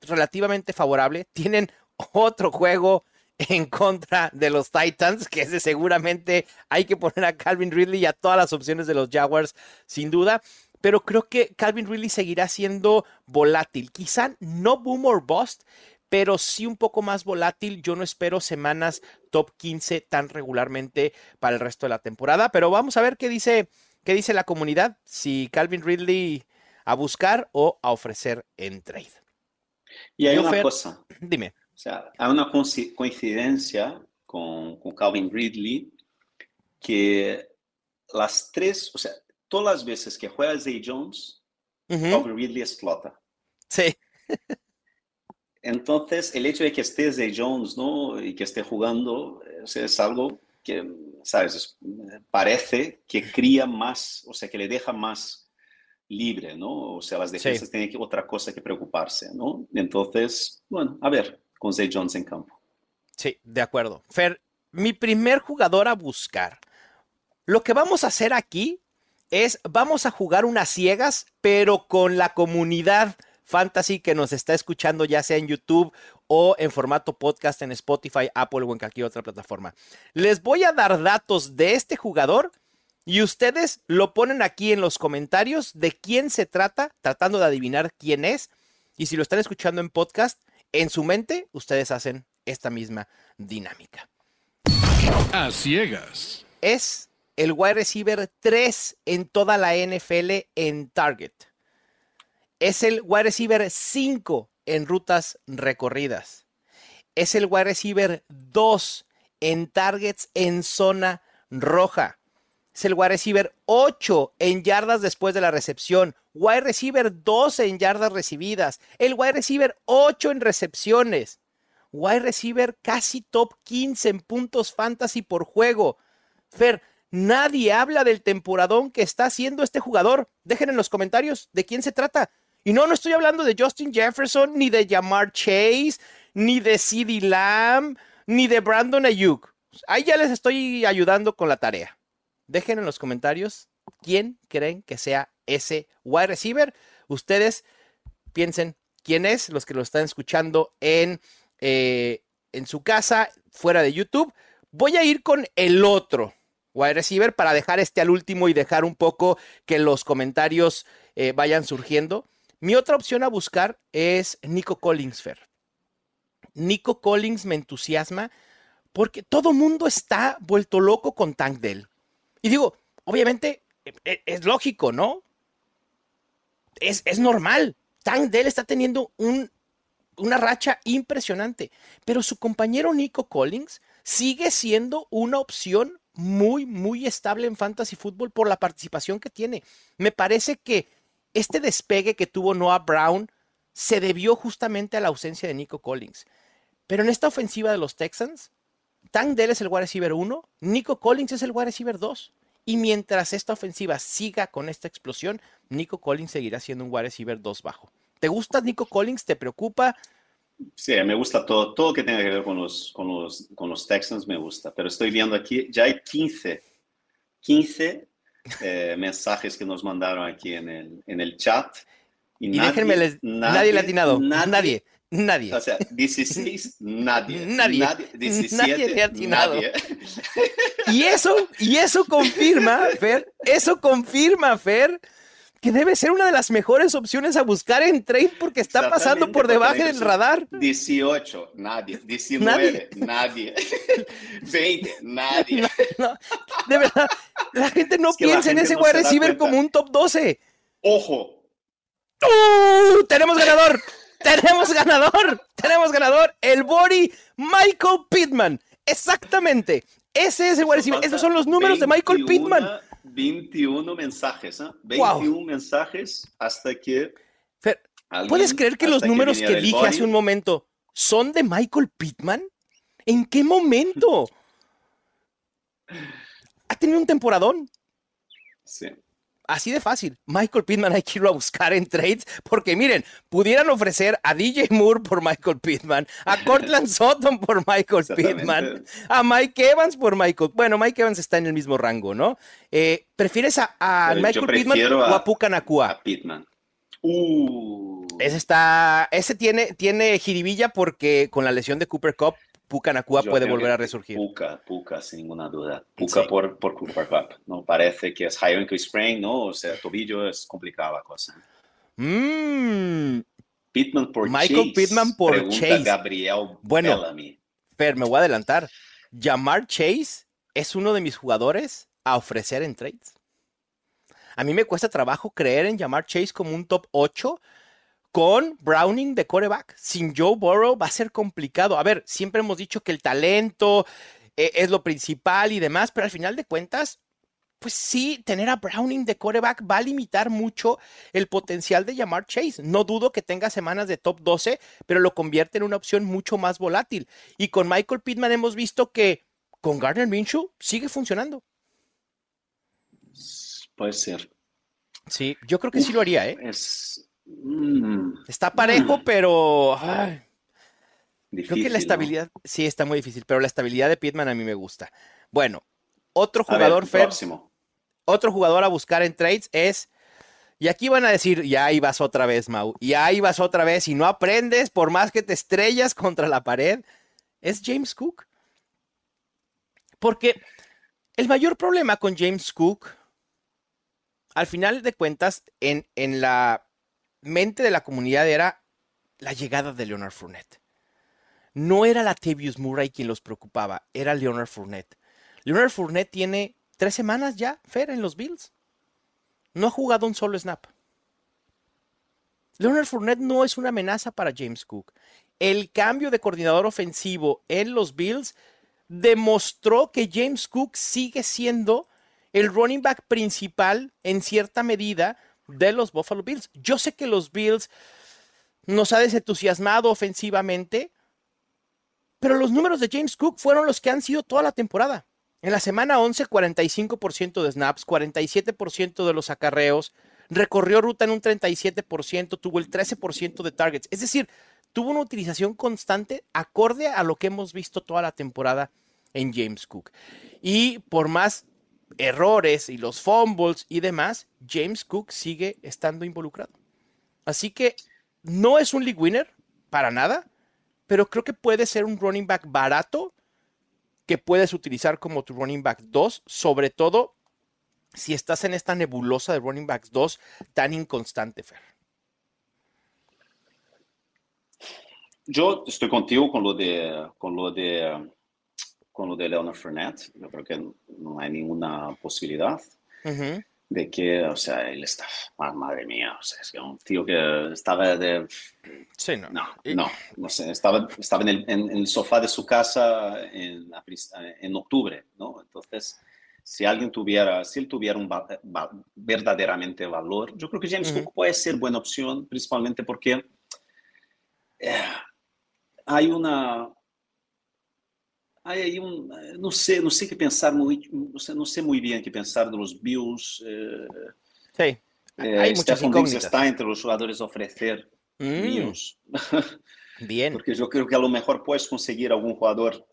B: relativamente favorable. Tienen otro juego en contra de los Titans, que ese seguramente hay que poner a Calvin Ridley y a todas las opciones de los Jaguars, sin duda. Pero creo que Calvin Ridley seguirá siendo volátil. Quizá no boom or bust, pero sí un poco más volátil. Yo no espero semanas top 15 tan regularmente para el resto de la temporada, pero vamos a ver qué dice, qué dice la comunidad, si Calvin Ridley a buscar o a ofrecer en trade.
C: Y hay una cosa.
B: Dime.
C: O sea, hay una coincidencia con, con Calvin Ridley que las tres, o sea, todas las veces que juega Zay Jones, Calvin Ridley explota.
B: Sí. (laughs)
C: Entonces, el hecho de que esté Zay Jones, ¿no? Y que esté jugando, es algo que, ¿sabes? Parece que cría más, o sea, que le deja más libre, ¿no? O sea, las defensas tienen que, otra cosa que preocuparse, ¿no? Entonces, bueno, a ver, con Zay Jones en campo.
B: Sí, de acuerdo. Fer, mi primer jugador a buscar. Lo que vamos a hacer aquí es, vamos a jugar unas ciegas, pero con la comunidad fantasy que nos está escuchando ya sea en YouTube o en formato podcast en Spotify, Apple o en cualquier otra plataforma. Les voy a dar datos de este jugador y ustedes lo ponen aquí en los comentarios de quién se trata, tratando de adivinar quién es. Y si lo están escuchando en podcast, en su mente ustedes hacen esta misma dinámica.
A: A ciegas.
B: Es el wide receiver 3 en toda la NFL en target es el wide receiver 5 en rutas recorridas. Es el wide receiver 2 en targets en zona roja. Es el wide receiver 8 en yardas después de la recepción. Wide receiver 12 en yardas recibidas. El wide receiver 8 en recepciones. Wide receiver casi top 15 en puntos fantasy por juego. Fer, nadie habla del temporadón que está haciendo este jugador. Dejen en los comentarios de quién se trata. Y no, no estoy hablando de Justin Jefferson, ni de Jamar Chase, ni de CeeDee Lamb, ni de Brandon Ayuk. Ahí ya les estoy ayudando con la tarea. Dejen en los comentarios quién creen que sea ese wide receiver. Ustedes piensen quién es, los que lo están escuchando en, eh, en su casa, fuera de YouTube. Voy a ir con el otro wide receiver para dejar este al último y dejar un poco que los comentarios eh, vayan surgiendo. Mi otra opción a buscar es Nico Collins, Nico Collins me entusiasma porque todo mundo está vuelto loco con Tank Dell. Y digo, obviamente e, e, es, lógico, ¿no? Es, es, normal. Tank Dell está teniendo un, una racha impresionante, pero su compañero Nico Collins sigue siendo una opción muy, muy estable en fantasy fútbol por la participación que tiene. Me parece que este despegue que tuvo Noah Brown se debió justamente a la ausencia de Nico Collins. Pero en esta ofensiva de los Texans, Tank Dell es el wide receiver 1, Nico Collins es el wide receiver 2. Y mientras esta ofensiva siga con esta explosión, Nico Collins seguirá siendo un wide receiver 2 bajo. ¿Te gusta Nico Collins? ¿Te preocupa?
C: Sí, me gusta todo, todo que tenga que ver con los, con los, con los Texans me gusta, pero estoy viendo aquí, ya hay 15, 15 eh, mensajes que nos mandaron aquí en el, en el chat.
B: Y, nadie, déjenme, nadie, le ha atinado. Nadie, Nadie.
C: O sea, 16, (laughs) nadie.
B: Nadie.
C: Nadie. 17,
B: Nadie le ha atinado.
C: nadie.
B: Y eso, y eso confirma, Fer, eso confirma, Fer, que debe ser una de las mejores opciones a buscar en trade porque está pasando por debajo del radar.
C: 18, nadie. (laughs) 19, nadie. 20, nadie. (laughs)
B: No, de verdad, la gente no
C: Es que la
B: piensa en ese
C: no
B: wide receiver como un top 12.
C: Ojo,
B: ¡Uh! ¡Tenemos ganador! ¡Tenemos ganador! ¡Tenemos ganador! El Bori Michael Pittman. Exactamente. Ese es el wide receiver. Esos son los números de Michael
C: 21
B: Pittman.
C: 21 mensajes, ¿eh?
B: Wow.
C: 21 mensajes hasta que.
B: Fer,
C: alguien-
B: ¿Puedes creer que los números que dije
C: body.
B: hace un momento son de Michael Pittman? ¿En qué momento? (laughs) Ha tenido un temporadón.
C: Sí.
B: Así de fácil. Michael Pittman hay que irlo a buscar en trades porque miren, pudieran ofrecer a DJ Moore por Michael Pittman, a (laughs) Cortland Sutton por Michael. Pittman, a Mike Evans por Michael. Bueno, Mike Evans está en el mismo rango, ¿no? Eh, ¿Prefieres a, Michael Pittman o
C: a-
B: a Puka Nakua?
C: A Pittman. Uh.
B: Ese está, ese tiene, tiene jiribilla porque con la lesión de Cooper Cup, Puka Nakua
C: Yo
B: puede volver a resurgir.
C: Puka, Puka, sin ninguna duda. Puka
B: Sí.
C: por, por Cooper Cup. ¿no? Parece que es high ankle sprain, ¿no? O sea, tobillo es complicada la cosa.
B: Mm,
C: Pittman por
B: Michael
C: Chase.
B: Pittman por
C: Pregunta
B: Chase.
C: Gabriel
B: Bueno.
C: Bellamy.
B: Fer, me voy a adelantar. Jamar Chase es uno de mis jugadores a ofrecer en trades. A mí me cuesta trabajo creer en Jamar Chase como un top 8 con Browning de coreback. Sin Joe Burrow va a ser complicado. A ver, siempre hemos dicho que el talento eh, es lo principal y demás, pero al final de cuentas, pues sí, tener a Browning de coreback va a limitar mucho el potencial de Jamar Chase. No dudo que tenga semanas de top 12, pero lo convierte en una opción mucho más volátil. Y con Michael Pittman hemos visto que con Gardner Minshew sigue funcionando.
C: Puede ser.
B: Sí, yo creo que sí lo haría, ¿eh?
C: Es mm,
B: Está parejo, pero ay,
C: difícil.
B: creo que la
C: ¿no?
B: estabilidad, sí, está muy difícil, pero la estabilidad de Pittman a mí me gusta. Bueno, otro
C: ver,
B: jugador,
C: próximo.
B: otro jugador a buscar en trades es, y aquí van a decir, ya ibas otra vez, Mau, ya ibas otra vez y no aprendes por más que te estrellas contra la pared, es James Cook. Porque el mayor problema con James Cook, al final de cuentas, en, en la mente de la comunidad era la llegada de Leonard Fournette. No era la Tavius Murray quien los preocupaba, era Leonard Fournette. Leonard Fournette tiene tres semanas ya, Fer, en los Bills. No ha jugado un solo snap. Leonard Fournette no es una amenaza para James Cook. El cambio de coordinador ofensivo en los Bills demostró que James Cook sigue siendo el running back principal en cierta medida de los Buffalo Bills. Yo sé que los Bills nos ha desentusiasmado ofensivamente, pero los números de James Cook fueron los que han sido toda la temporada. En la semana 11, 45% de snaps, 47% de los acarreos, recorrió ruta en un 37%, tuvo el 13% de targets. Es decir, tuvo una utilización constante acorde a lo que hemos visto toda la temporada en James Cook. Y por más errores y los fumbles y demás, James Cook sigue estando involucrado. Así que no es un league winner para nada, pero creo que puede ser un running back barato que puedes utilizar como tu running back 2, sobre todo si estás en esta nebulosa de running backs 2 tan inconstante, Fer.
C: Yo estoy contigo con lo de, con lo de, con lo de Leonard Fournette. Yo creo que no hay ninguna posibilidad
B: Ujú.
C: de que, o sea, él está, madre mía, o sea, es que un tío que estaba de,
B: Sí, no.
C: no,
B: Y-
C: no, no sé, estaba, estaba en el, en- en el sofá de su casa en, en octubre, ¿no? Entonces, si alguien tuviera, si él tuviera un va- va- verdaderamente valor, yo creo que James. Cook puede ser buena opción, principalmente porque eh, hay una, ahí un, eh, no sé, no sé qué pensar sé, no sé muy bien qué pensar de los Bills. eh,
B: Sí.
C: eh,
B: Hay
C: Diggs está entre los jugadores a ofrecer
B: Mm,
C: míos. (laughs)
B: bien.
C: Porque yo creo que a lo mejor puedes conseguir algún jugador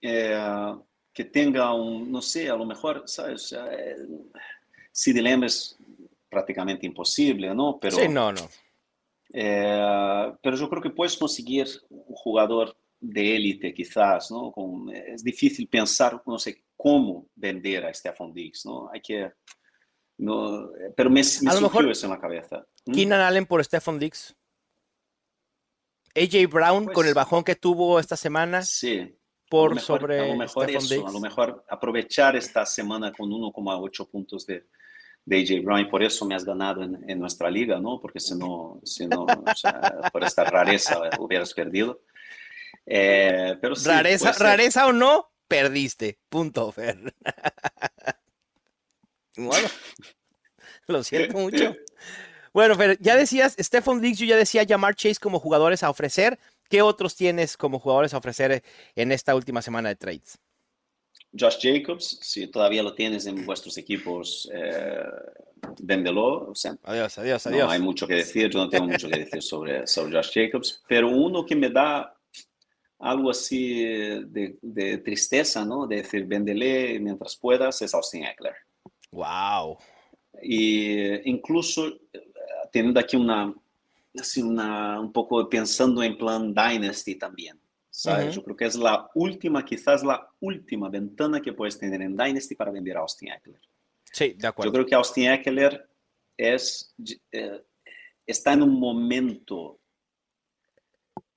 C: eh, que tenga un, no sé, a lo mejor, ¿sabes? Eh, CD Lamb es prácticamente imposible, ¿no? Pero
B: Sí, no, no.
C: eh, pero yo creo que puedes conseguir un jugador de élite, quizás, ¿no? Con, es difícil pensar, no sé, cómo vender a Stefan Diggs, ¿no? Hay que... No, pero me, me
B: a lo mejor
C: eso en la cabeza. ¿Mm?
B: Keenan Allen por Stefan Diggs. AJ Brown
C: Pues-
B: con el bajón que tuvo esta semana
C: Sí.
B: por
C: a mejor,
B: sobre
C: a lo mejor
B: Stefan
C: eso,
B: Diggs.
C: a lo mejor aprovechar esta semana con 1,8 puntos de, de AJ Brown y por eso me has ganado en, en nuestra liga, ¿no? Porque si no, si no o sea, por esta rareza hubieras perdido. Eh, pero sí,
B: rareza, rareza o no, perdiste. Punto, Fer. (laughs) bueno, lo siento mucho. Bueno, Fer, ya decías, Stefan Diggs, yo ya decía llamar Chase como jugadores a ofrecer. ¿Qué otros tienes como jugadores a ofrecer en esta última semana de trades?
C: Josh Jacobs, si todavía lo tienes en vuestros equipos, eh, véndelo. O sea,
B: Adiós, adiós,
C: no
B: adiós.
C: hay mucho que decir, yo no tengo mucho que decir sobre, sobre Josh Jacobs, pero uno que me da algo así de, de tristeza, ¿no? De decir, véndele mientras puedas, es Austin Eckler.
B: Wow.
C: Y eh, incluso eh, teniendo aquí una, así una, un poco pensando en plan Dynasty también, ¿sabes?
B: Ujú.
C: Yo creo que es la última, quizás la última ventana que puedes tener en Dynasty para vender a Austin Eckler.
B: Sí, de
C: Yo
B: acuerdo.
C: creo que Austin Eckler es, eh, está en un momento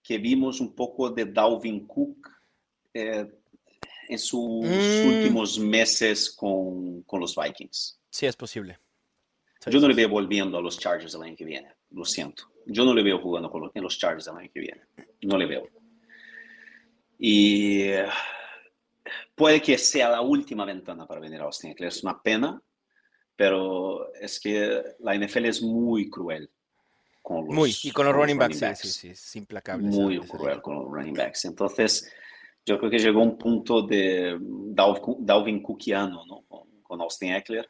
C: que vimos un poco de Dalvin Cook eh, en sus
B: Mm.
C: últimos meses con, con los Vikings.
B: Sí, es posible. Sí,
C: Yo no
B: sí,
C: le veo volviendo a los Chargers el año que viene, lo siento. Yo no le veo jugando con los, en los Chargers el año que viene, no le veo. Y eh, puede que sea la última ventana para venir a Austin es una pena, pero es que la NFL es muy cruel con los,
B: Muy, y con los running backs, sí,
C: backs.
B: sí, sí, es implacable.
C: Muy cruel con los running backs. Entonces, yo creo que llegó un punto de Dalvin, Cookiano ¿no? con, con Austin Eckler,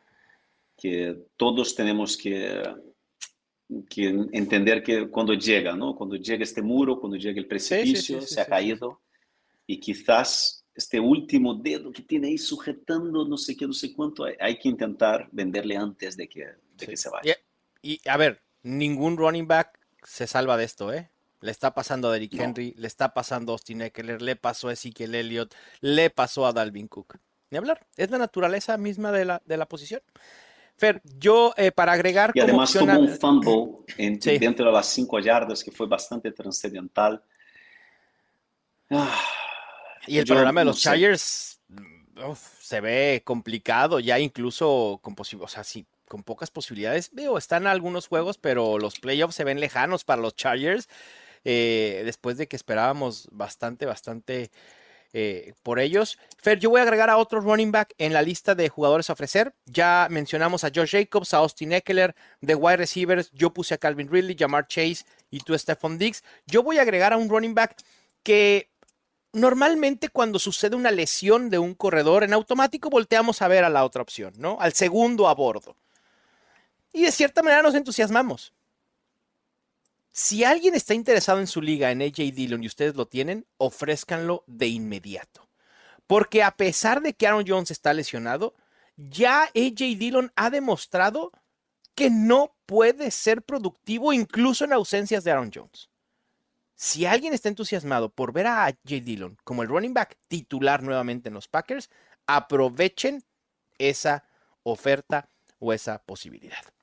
C: que todos tenemos que, que entender que cuando llega, ¿no? cuando llega este muro, cuando llega el precipicio,
B: sí, sí,
C: se ha
B: sí,
C: caído, y quizás este último dedo que tiene ahí sujetando no sé qué, no sé cuánto, hay, hay que intentar venderle antes de que, de
B: Sí.
C: que se vaya.
B: Y, y, a ver, ningún running back se salva de esto, ¿eh? Le está pasando a Derrick
C: No.
B: Henry, le está pasando a Austin Eckler, le pasó a Ezekiel Elliott, le pasó a Dalvin Cook. Ni hablar, es la naturaleza misma de la, de la posición. Fer, yo eh, para agregar
C: Y
B: como
C: además tomó
B: a-
C: un fumble en-
B: Sí.
C: dentro de las cinco yardas que fue bastante trascendental. Ah,
B: Y el programa de
C: no
B: los
C: sé.
B: Chargers mm, uf, se ve complicado, ya incluso con, posi- o sea, sí, con pocas posibilidades. Veo, están algunos juegos, pero los playoffs se ven lejanos para los Chargers. eh, después de que esperábamos bastante, bastante eh, por ellos. Fer, yo voy a agregar a otro running back en la lista de jugadores a ofrecer. Ya mencionamos a Josh Jacobs, a Austin Eckler, de wide receivers. Yo puse a Calvin Ridley, Jamar Chase y tú, Stephon Diggs. Yo voy a agregar a un running back que normalmente cuando sucede una lesión de un corredor, en automático volteamos a ver a la otra opción, ¿no? Al segundo a bordo. Y de cierta manera nos entusiasmamos. Si alguien está interesado en su liga, en AJ Dillon, y ustedes lo tienen, ofrézcanlo de inmediato. Porque a pesar de que Aaron Jones está lesionado, ya AJ Dillon ha demostrado que no puede ser productivo incluso en ausencias de Aaron Jones. Si alguien está entusiasmado por ver a AJ Dillon como el running back titular nuevamente en los Packers, aprovechen esa oferta o esa posibilidad.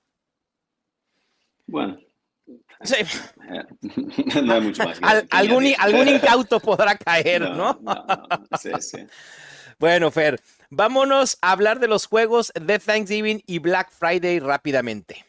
C: Bueno,
B: Sí, (laughs)
C: no hay mucho más.
B: al- algún, algún incauto podrá caer, ¿no?
C: No, no, no, sí, sí. (laughs)
B: Bueno, Fer, vámonos a hablar de los juegos de Thanksgiving y Black Friday rápidamente.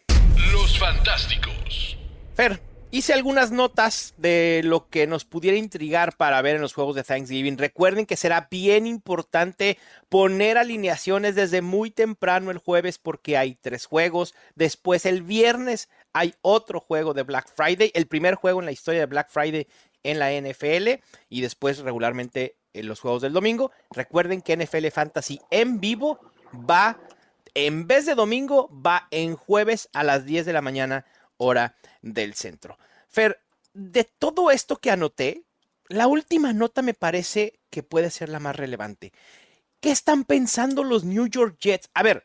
A: Los Fantásticos.
B: Fer, hice algunas notas de lo que nos pudiera intrigar para ver en los juegos de Thanksgiving. Recuerden que será bien importante poner alineaciones desde muy temprano el jueves porque hay tres juegos. Después el viernes hay otro juego de Black Friday, el primer juego en la historia de Black Friday en la NFL y después regularmente en los juegos del domingo. Recuerden que NFL Fantasy en vivo va, en vez de domingo, va en jueves a las 10 de la mañana hora del centro. Fer, de todo esto que anoté, la última nota me parece que puede ser la más relevante. ¿Qué están pensando los New York Jets? A ver,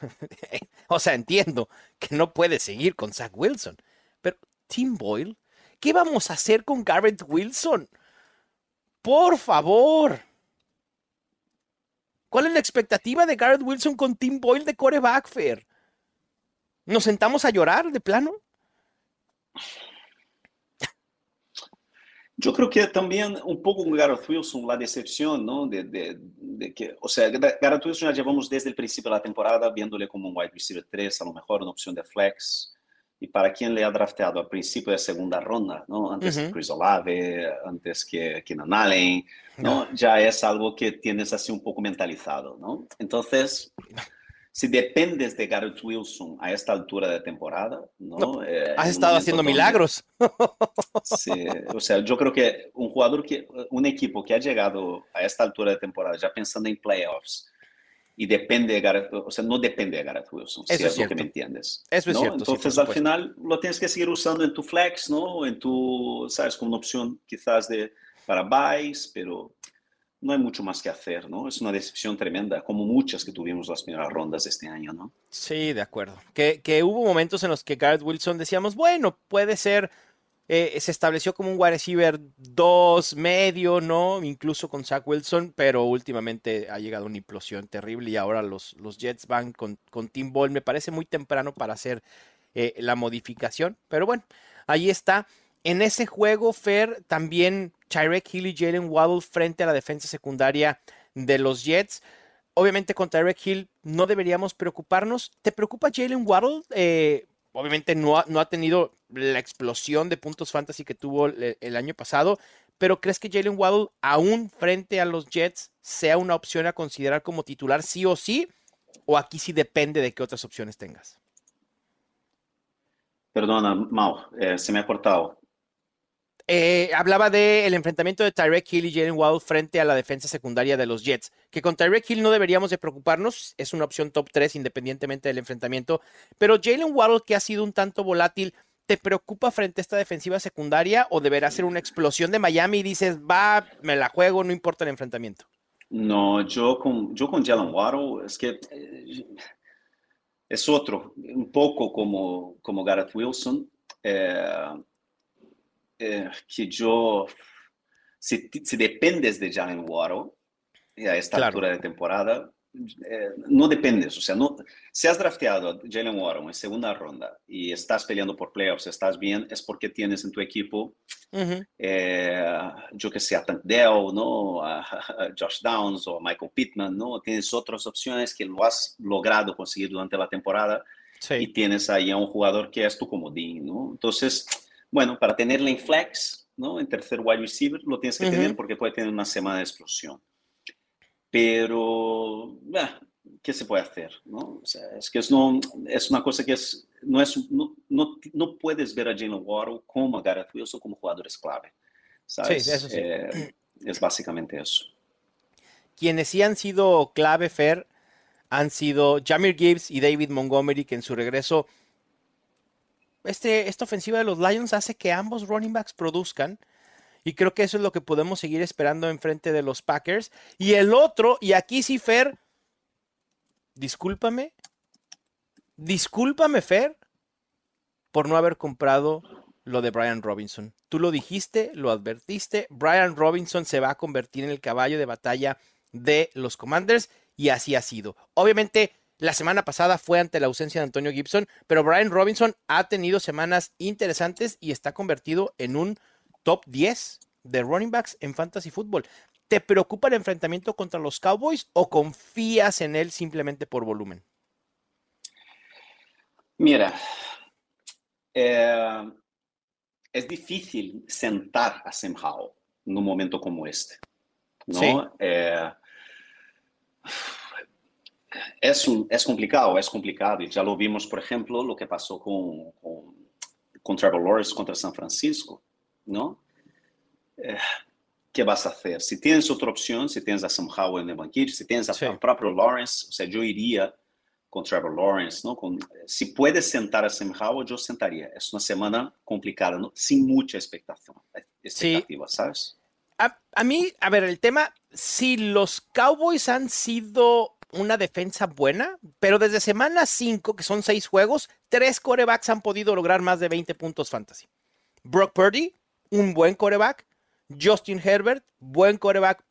B: (laughs) o sea, entiendo que no puede seguir con Zach Wilson, pero Tim Boyle, ¿Qué vamos a hacer con Garrett Wilson? Por favor. ¿Cuál es la expectativa de Garrett Wilson con Tim Boyle de coreback, Fer? ¿Nos sentamos a llorar de plano?
C: Yo creo que también un poco con Garrett Wilson la decepción, ¿no? De, de, de, que, o sea, Garrett Wilson ya llevamos desde el principio de la temporada viéndole como un wide receiver 3, a lo mejor una opción de flex. Y para quien le ha drafteado al principio de segunda ronda, ¿no? Antes uh -huh. que Chris Olave, antes que Keenan Allen, ¿no? no? Ya es algo que tienes así un poco mentalizado, ¿no? Entonces, si dependes de Garrett Wilson a esta altura de temporada, ¿no?
B: no eh, has estado haciendo donde, milagros. (laughs)
C: Sí, o sea, yo creo que un jugador que, un equipo que ha llegado a esta altura de temporada ya pensando en playoffs y depende de Garrett, o sea, no depende de Garrett Wilson,
B: Eso
C: si
B: es,
C: es lo que me entiendes.
B: Eso es
C: ¿no?
B: cierto.
C: Entonces,
B: sí,
C: al final, lo tienes que seguir usando en tu flex, ¿no? En tu, sabes, como una opción quizás de, para buys, pero no hay mucho más que hacer, ¿no? Es una decepción tremenda, como muchas que tuvimos las primeras rondas de este año, ¿no?
B: Sí, de acuerdo. Que, que hubo momentos en los que Garrett Wilson decíamos, bueno, puede ser, eh, se estableció como un wide receiver 2, medio, ¿no? Incluso con Zach Wilson, pero últimamente ha llegado una implosión terrible y ahora los, los Jets van con, con Tim Ball. Me parece muy temprano para hacer eh, la modificación, pero bueno, ahí está. En ese juego, Fer, también Tyrek Hill y Jalen Waddle frente a la defensa secundaria de los Jets. Obviamente con Tyrek Hill no deberíamos preocuparnos. ¿Te preocupa Jalen Waddle? Eh, obviamente no ha, no ha, tenido la explosión de puntos fantasy que tuvo el, año pasado, pero ¿crees que Jalen Waddle aún frente a los Jets sea una opción a considerar como titular sí o sí? ¿O aquí sí depende de qué otras opciones tengas?
C: Perdona, Mau, eh, se me ha cortado.
B: Eh, hablaba del enfrentamiento de Tyreek Hill y Jalen Waddle frente a la defensa secundaria de los Jets, que con Tyreek Hill no deberíamos de preocuparnos, es una opción top 3 independientemente del enfrentamiento, pero Jalen Waddle que ha sido un tanto volátil, ¿te preocupa frente a esta defensiva secundaria o deberá ser una explosión de Miami y dices, va, me la juego, no importa el enfrentamiento?
C: No, yo con, yo con Jalen Waddle es que eh, es otro, un poco como, como Wilson. Eh, eh, que yo, si, si, dependes de Jalen Waddle a esta claro. altura de temporada, eh, no dependes, o sea, no, si has drafteado a Jalen Waddle en segunda ronda y estás peleando por playoffs, estás bien, es porque tienes en tu equipo, uh -huh. eh, yo que sé, a Tank Dell, ¿no? A, a, Josh Downs o a Michael Pittman, ¿no? Tienes otras opciones que lo has logrado conseguir durante la temporada sí. y tienes ahí a un jugador que es tu comodín, ¿no? Entonces, bueno, para tenerla en flex, ¿no? En tercer wide receiver, lo tienes que uh -huh. tener porque puede tener una semana de explosión. Pero, bah, ¿qué se puede hacer? ¿no? O sea, es que es, no, es una cosa que es, no, es, no, no, no puedes ver a Jalen Waddle como a Garrett Wilson como jugadores clave. ¿sabes?
B: Sí, eso sí.
C: Eh, es básicamente eso.
B: Quienes sí han sido clave, Fer, han sido Jamir Gibbs y David Montgomery, que en su regreso este, esta ofensiva de los Lions hace que ambos running backs produzcan. Y creo que eso es lo que podemos seguir esperando en frente de los Packers. Y el otro, y aquí sí, Fer, discúlpame, discúlpame, Fer, por no haber comprado lo de Brian Robinson. Tú lo dijiste, lo advertiste. Brian Robinson se va a convertir en el caballo de batalla de los Commanders y así ha sido. Obviamente, la semana pasada fue ante la ausencia de Antonio Gibson, pero Brian Robinson ha tenido semanas interesantes y está convertido en un top 10 de running backs en fantasy fútbol. ¿Te preocupa el enfrentamiento contra los Cowboys o confías en él simplemente por volumen?
C: Mira, eh, es difícil sentar a Sam Howell en un momento como este. ¿no?
B: Sí.
C: Eh, es, un, es complicado, es complicado. Y ya lo vimos, por ejemplo, lo que pasó con, con, con Trevor Lawrence contra San Francisco, ¿no? Eh, ¿Qué vas a hacer? Si tienes otra opción, si tienes a Sam Howell en el banquillo, si tienes a, sí. propio Lawrence, o sea, yo iría con Trevor Lawrence, ¿no? Con, si puedes sentar a Sam Howell, yo sentaría. Es una semana complicada, ¿no? Sin mucha expectación, expectativa,
B: sí.
C: ¿sabes?
B: A, a mí, a ver, el tema, si los Cowboys han sido una defensa buena, pero desde semana 5, que son 6 juegos, tres corebacks han podido lograr más de 20 puntos fantasy. Brock Purdy, un buen coreback. Justin Herbert, buen coreback,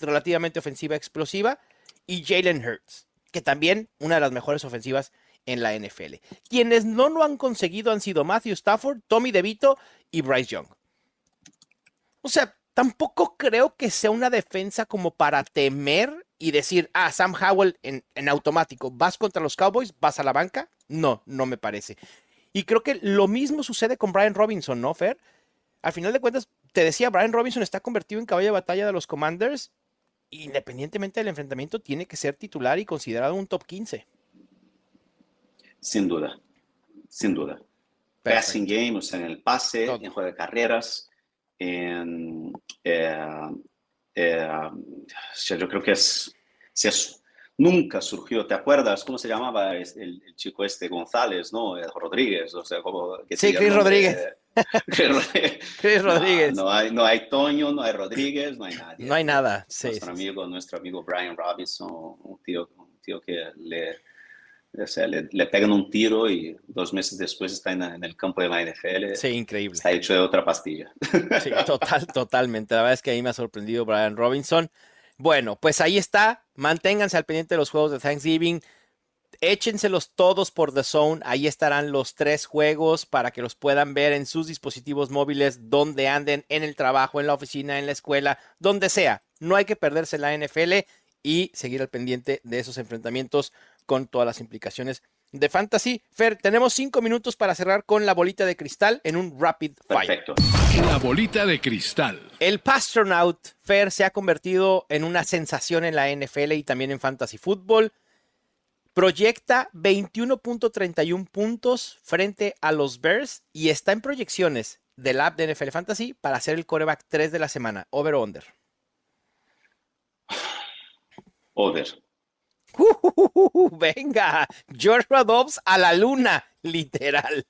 B: relativamente ofensiva explosiva. Y Jalen Hurts, que también una de las mejores ofensivas en la NFL. Quienes no lo han conseguido han sido Matthew Stafford, Tommy DeVito y Bryce Young. O sea, tampoco creo que sea una defensa como para temer y decir, ah, Sam Howell en, en, automático, vas contra los Cowboys, vas a la banca. No, no me parece. Y creo que lo mismo sucede con Brian Robinson, ¿no, Fer? Al final de cuentas, te decía, Brian Robinson está convertido en caballo de batalla de los Commanders. Independientemente del enfrentamiento, tiene que ser titular y considerado un top 15.
C: Sin duda, sin duda. Perfecto. Passing game, o sea, en el pase, Todo. en juego de carreras, en... Eh, eh, yo creo que es. Nunca surgió, ¿te acuerdas cómo se llamaba el, el chico este González, no? Rodríguez, o sea, como... Que
B: sí, Chris Rodríguez. (laughs) Chris Rodríguez. (laughs)
C: No, no, hay, no hay Toño, no hay Rodríguez, no hay nadie.
B: No hay nada, sí.
C: Nuestro,
B: sí,
C: amigo, nuestro amigo Brian Robinson, un tío, un tío que le, o sea, le, le, pegan un tiro y dos meses después está en, en, el campo de la NFL.
B: Sí, increíble.
C: Está hecho de otra pastilla. (laughs)
B: Sí, total, totalmente. La verdad es que ahí me ha sorprendido Brian Robinson. Bueno, pues ahí está. Manténganse al pendiente de los juegos de Thanksgiving. Échenselos todos por The Zone. Ahí estarán los tres juegos para que los puedan ver en sus dispositivos móviles, donde anden, en el trabajo, en la oficina, en la escuela, donde sea. No hay que perderse la NFL y seguir al pendiente de esos enfrentamientos con todas las implicaciones de fantasy. Fer, tenemos cinco minutos para cerrar con la bolita de cristal en un rapid fire.
C: Perfecto.
A: La bolita de cristal.
B: El Pastronaut, Fer, se ha convertido en una sensación en la NFL y también en fantasy fútbol. Proyecta 21.31 puntos frente a los Bears y está en proyecciones del app de NFL Fantasy para ser el coreback 3 de la semana. ¿Over o under?
C: Over.
B: Uh, (laughs) venga, Joshua Dobbs a la luna, literal.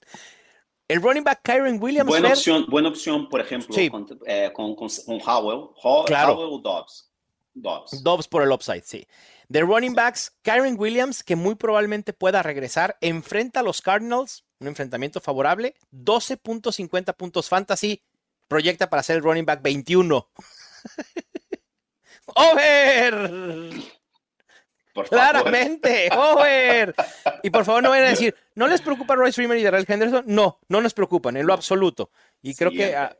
B: El running back Kyron Williams.
C: Buena, opción, buena opción, por ejemplo, sí. con, eh, con, con, con, Howell. Howell,
B: claro.
C: Howell o Dobbs. Dobbs.
B: Dobbs por el upside, sí. De running backs, Kyron Williams, que muy probablemente pueda regresar, enfrenta a los Cardinals, un enfrentamiento favorable, 12.50 puntos fantasy, proyecta para ser el running back 21. (laughs) ¡Over!
C: Por
B: Claramente, (laughs) over. Y por favor no vayan a decir, ¿no les preocupa Royce Freeman y Darrell Henderson? No, no nos preocupan en lo absoluto. Y creo que, uh,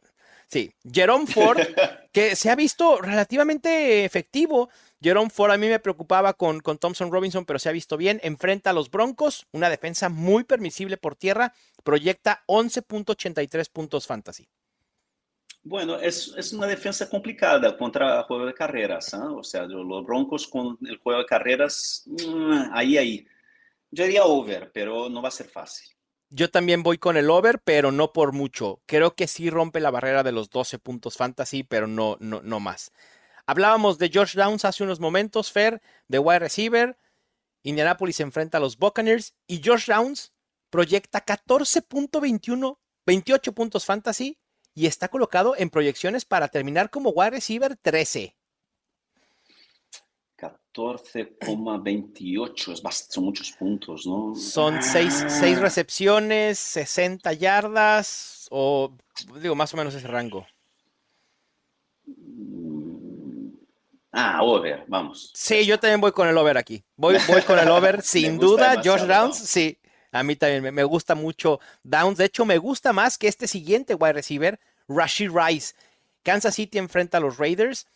B: sí, Jerome Ford, (laughs) que se ha visto relativamente efectivo. Jerome Ford a mí me preocupaba con, con Thompson Robinson, pero se ha visto bien. Enfrenta a los Broncos, una defensa muy permisible por tierra, proyecta 11.83 puntos fantasy.
C: Bueno, es, una defensa complicada contra el juego de carreras. ¿eh? O sea, los Broncos con el juego de carreras, mmm, ahí, ahí. Yo diría over, pero no va a ser fácil.
B: Yo también voy con el over, pero no por mucho. Creo que sí rompe la barrera de los 12 puntos fantasy, pero no, no, no más. Hablábamos de George Downs hace unos momentos, Fer, de wide receiver. Indianapolis enfrenta a los Buccaneers y George Downs proyecta 14.21, 28 puntos fantasy y está colocado en proyecciones para terminar como wide receiver 13.
C: 14,28, es bast son muchos puntos, ¿no?
B: Son 6 ah. recepciones, 60 yardas, o digo, más o menos ese rango.
C: Ah, over, vamos.
B: Sí, yo también voy con el over aquí. Voy, voy con el (laughs) over, sin duda. Josh Downs, sí. A mí también me gusta mucho Downs. De hecho, me gusta más que este siguiente wide receiver, Rashid Rice. Kansas City enfrenta a los Raiders.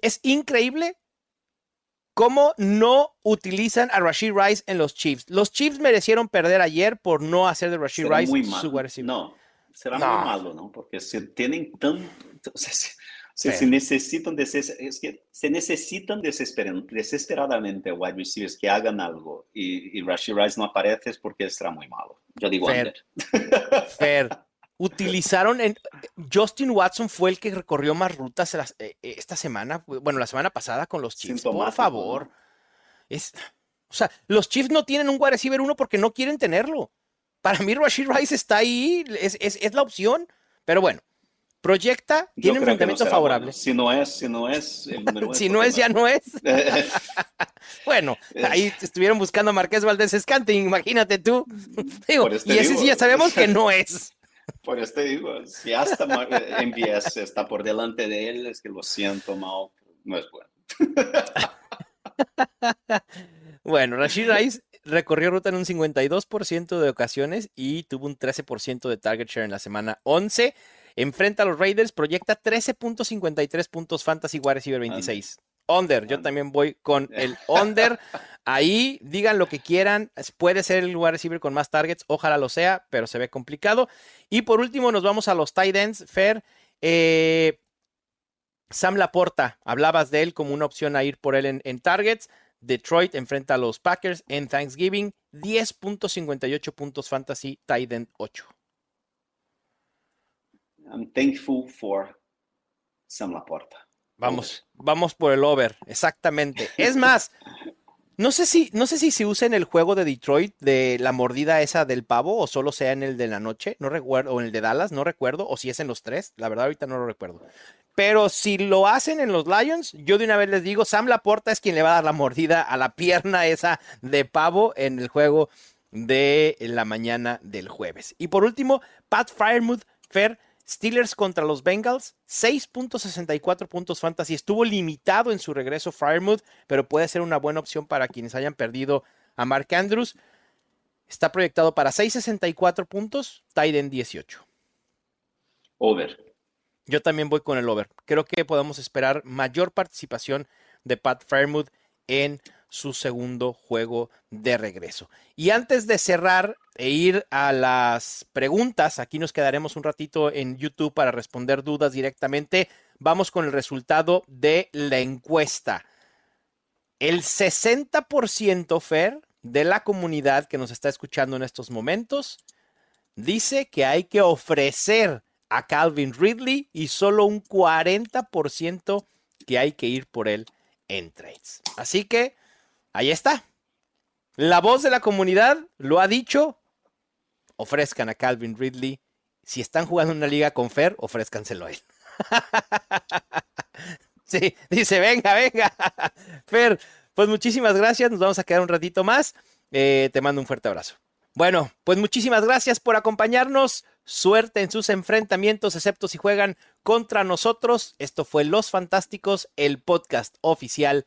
B: Es increíble cómo no utilizan a Rashid Rice en los Chiefs. Los Chiefs merecieron perder ayer por no hacer de Rashid
C: será
B: Rice
C: muy
B: su wide receiver.
C: No, será no. muy malo, ¿no? Porque se tienen tanto. O sea, se, se, se, necesitan deses, es que se necesitan desesper, desesperadamente wide receivers que hagan algo y, y Rashid Rice no aparece es porque será muy malo. Yo digo
B: Fair. Fair. (laughs) Utilizaron en Justin Watson fue el que recorrió más rutas esta semana, bueno, la semana pasada con los Chiefs. Por favor. ¿no? Es, o sea, los Chiefs no tienen un wide receiver uno porque no quieren tenerlo. Para mí Rashid Rice está ahí, es, es, es la opción. Pero bueno, proyecta, tiene un enfrentamiento no favorable.
C: Bueno. Si no es, si no es, el número (laughs)
B: si no es, ya no es. (laughs) bueno, ahí estuvieron buscando a Marqués Valdés Scanting, imagínate tú. (laughs) Digo, y ese sí ya sabemos que no es.
C: Por esto digo, si hasta MVS está por delante de él, es que lo siento, mal, no es bueno.
B: bueno, Rashid Rice recorrió ruta en un 52% de ocasiones y tuvo un 13% de target share en la semana 11. Enfrenta a los Raiders, proyecta 13.53 puntos fantasy wide receiver 26. Under, yo también voy con el (laughs) under. Ahí digan lo que quieran. Puede ser el wide receiver con más targets, ojalá lo sea, pero se ve complicado. Y por último, nos vamos a los tight ends. Fer, eh, Sam Laporta, hablabas de él como una opción a ir por él en, targets. Detroit enfrenta a los Packers en Thanksgiving. 10.58 puntos fantasy, tight end 8.
C: I'm thankful for Sam Laporta.
B: Vamos, vamos por el over, exactamente. Es más, no sé si, no sé si se usa en el juego de Detroit de la mordida esa del pavo o solo sea en el de la noche, no recuerdo, o en el de Dallas, no recuerdo, o si es en los tres, la verdad ahorita no lo recuerdo. Pero si lo hacen en los Lions, yo de una vez les digo, Sam Laporta es quien le va a dar la mordida a la pierna esa de pavo en el juego de la mañana del jueves. Y por último, Pat Firemouth, Fer, Steelers contra los Bengals, 6.64 puntos fantasy. Estuvo limitado en su regreso Firemouth, pero puede ser una buena opción para quienes hayan perdido a Mark Andrews. Está proyectado para 6.64 puntos, Tiden 18.
C: Over.
B: Yo también voy con el over. Creo que podemos esperar mayor participación de Pat Firemouth en su segundo juego de regreso. Y antes de cerrar e ir a las preguntas, aquí nos quedaremos un ratito en YouTube para responder dudas directamente. Vamos con el resultado de la encuesta. El 60% Fer de la comunidad que nos está escuchando en estos momentos dice que hay que ofrecer a Calvin Ridley y solo un 40% que hay que ir por él en trades. Así que Ahí está. La voz de la comunidad lo ha dicho. Ofrezcan a Calvin Ridley. Si están jugando una liga con Fer, ofrézcanselo a él. (laughs) sí, dice, venga, venga. (laughs) Fer, pues muchísimas gracias. Nos vamos a quedar un ratito más. Eh, te mando un fuerte abrazo. Bueno, pues muchísimas gracias por acompañarnos. Suerte en sus enfrentamientos, excepto si juegan contra nosotros. Esto fue Los Fantásticos, el podcast oficial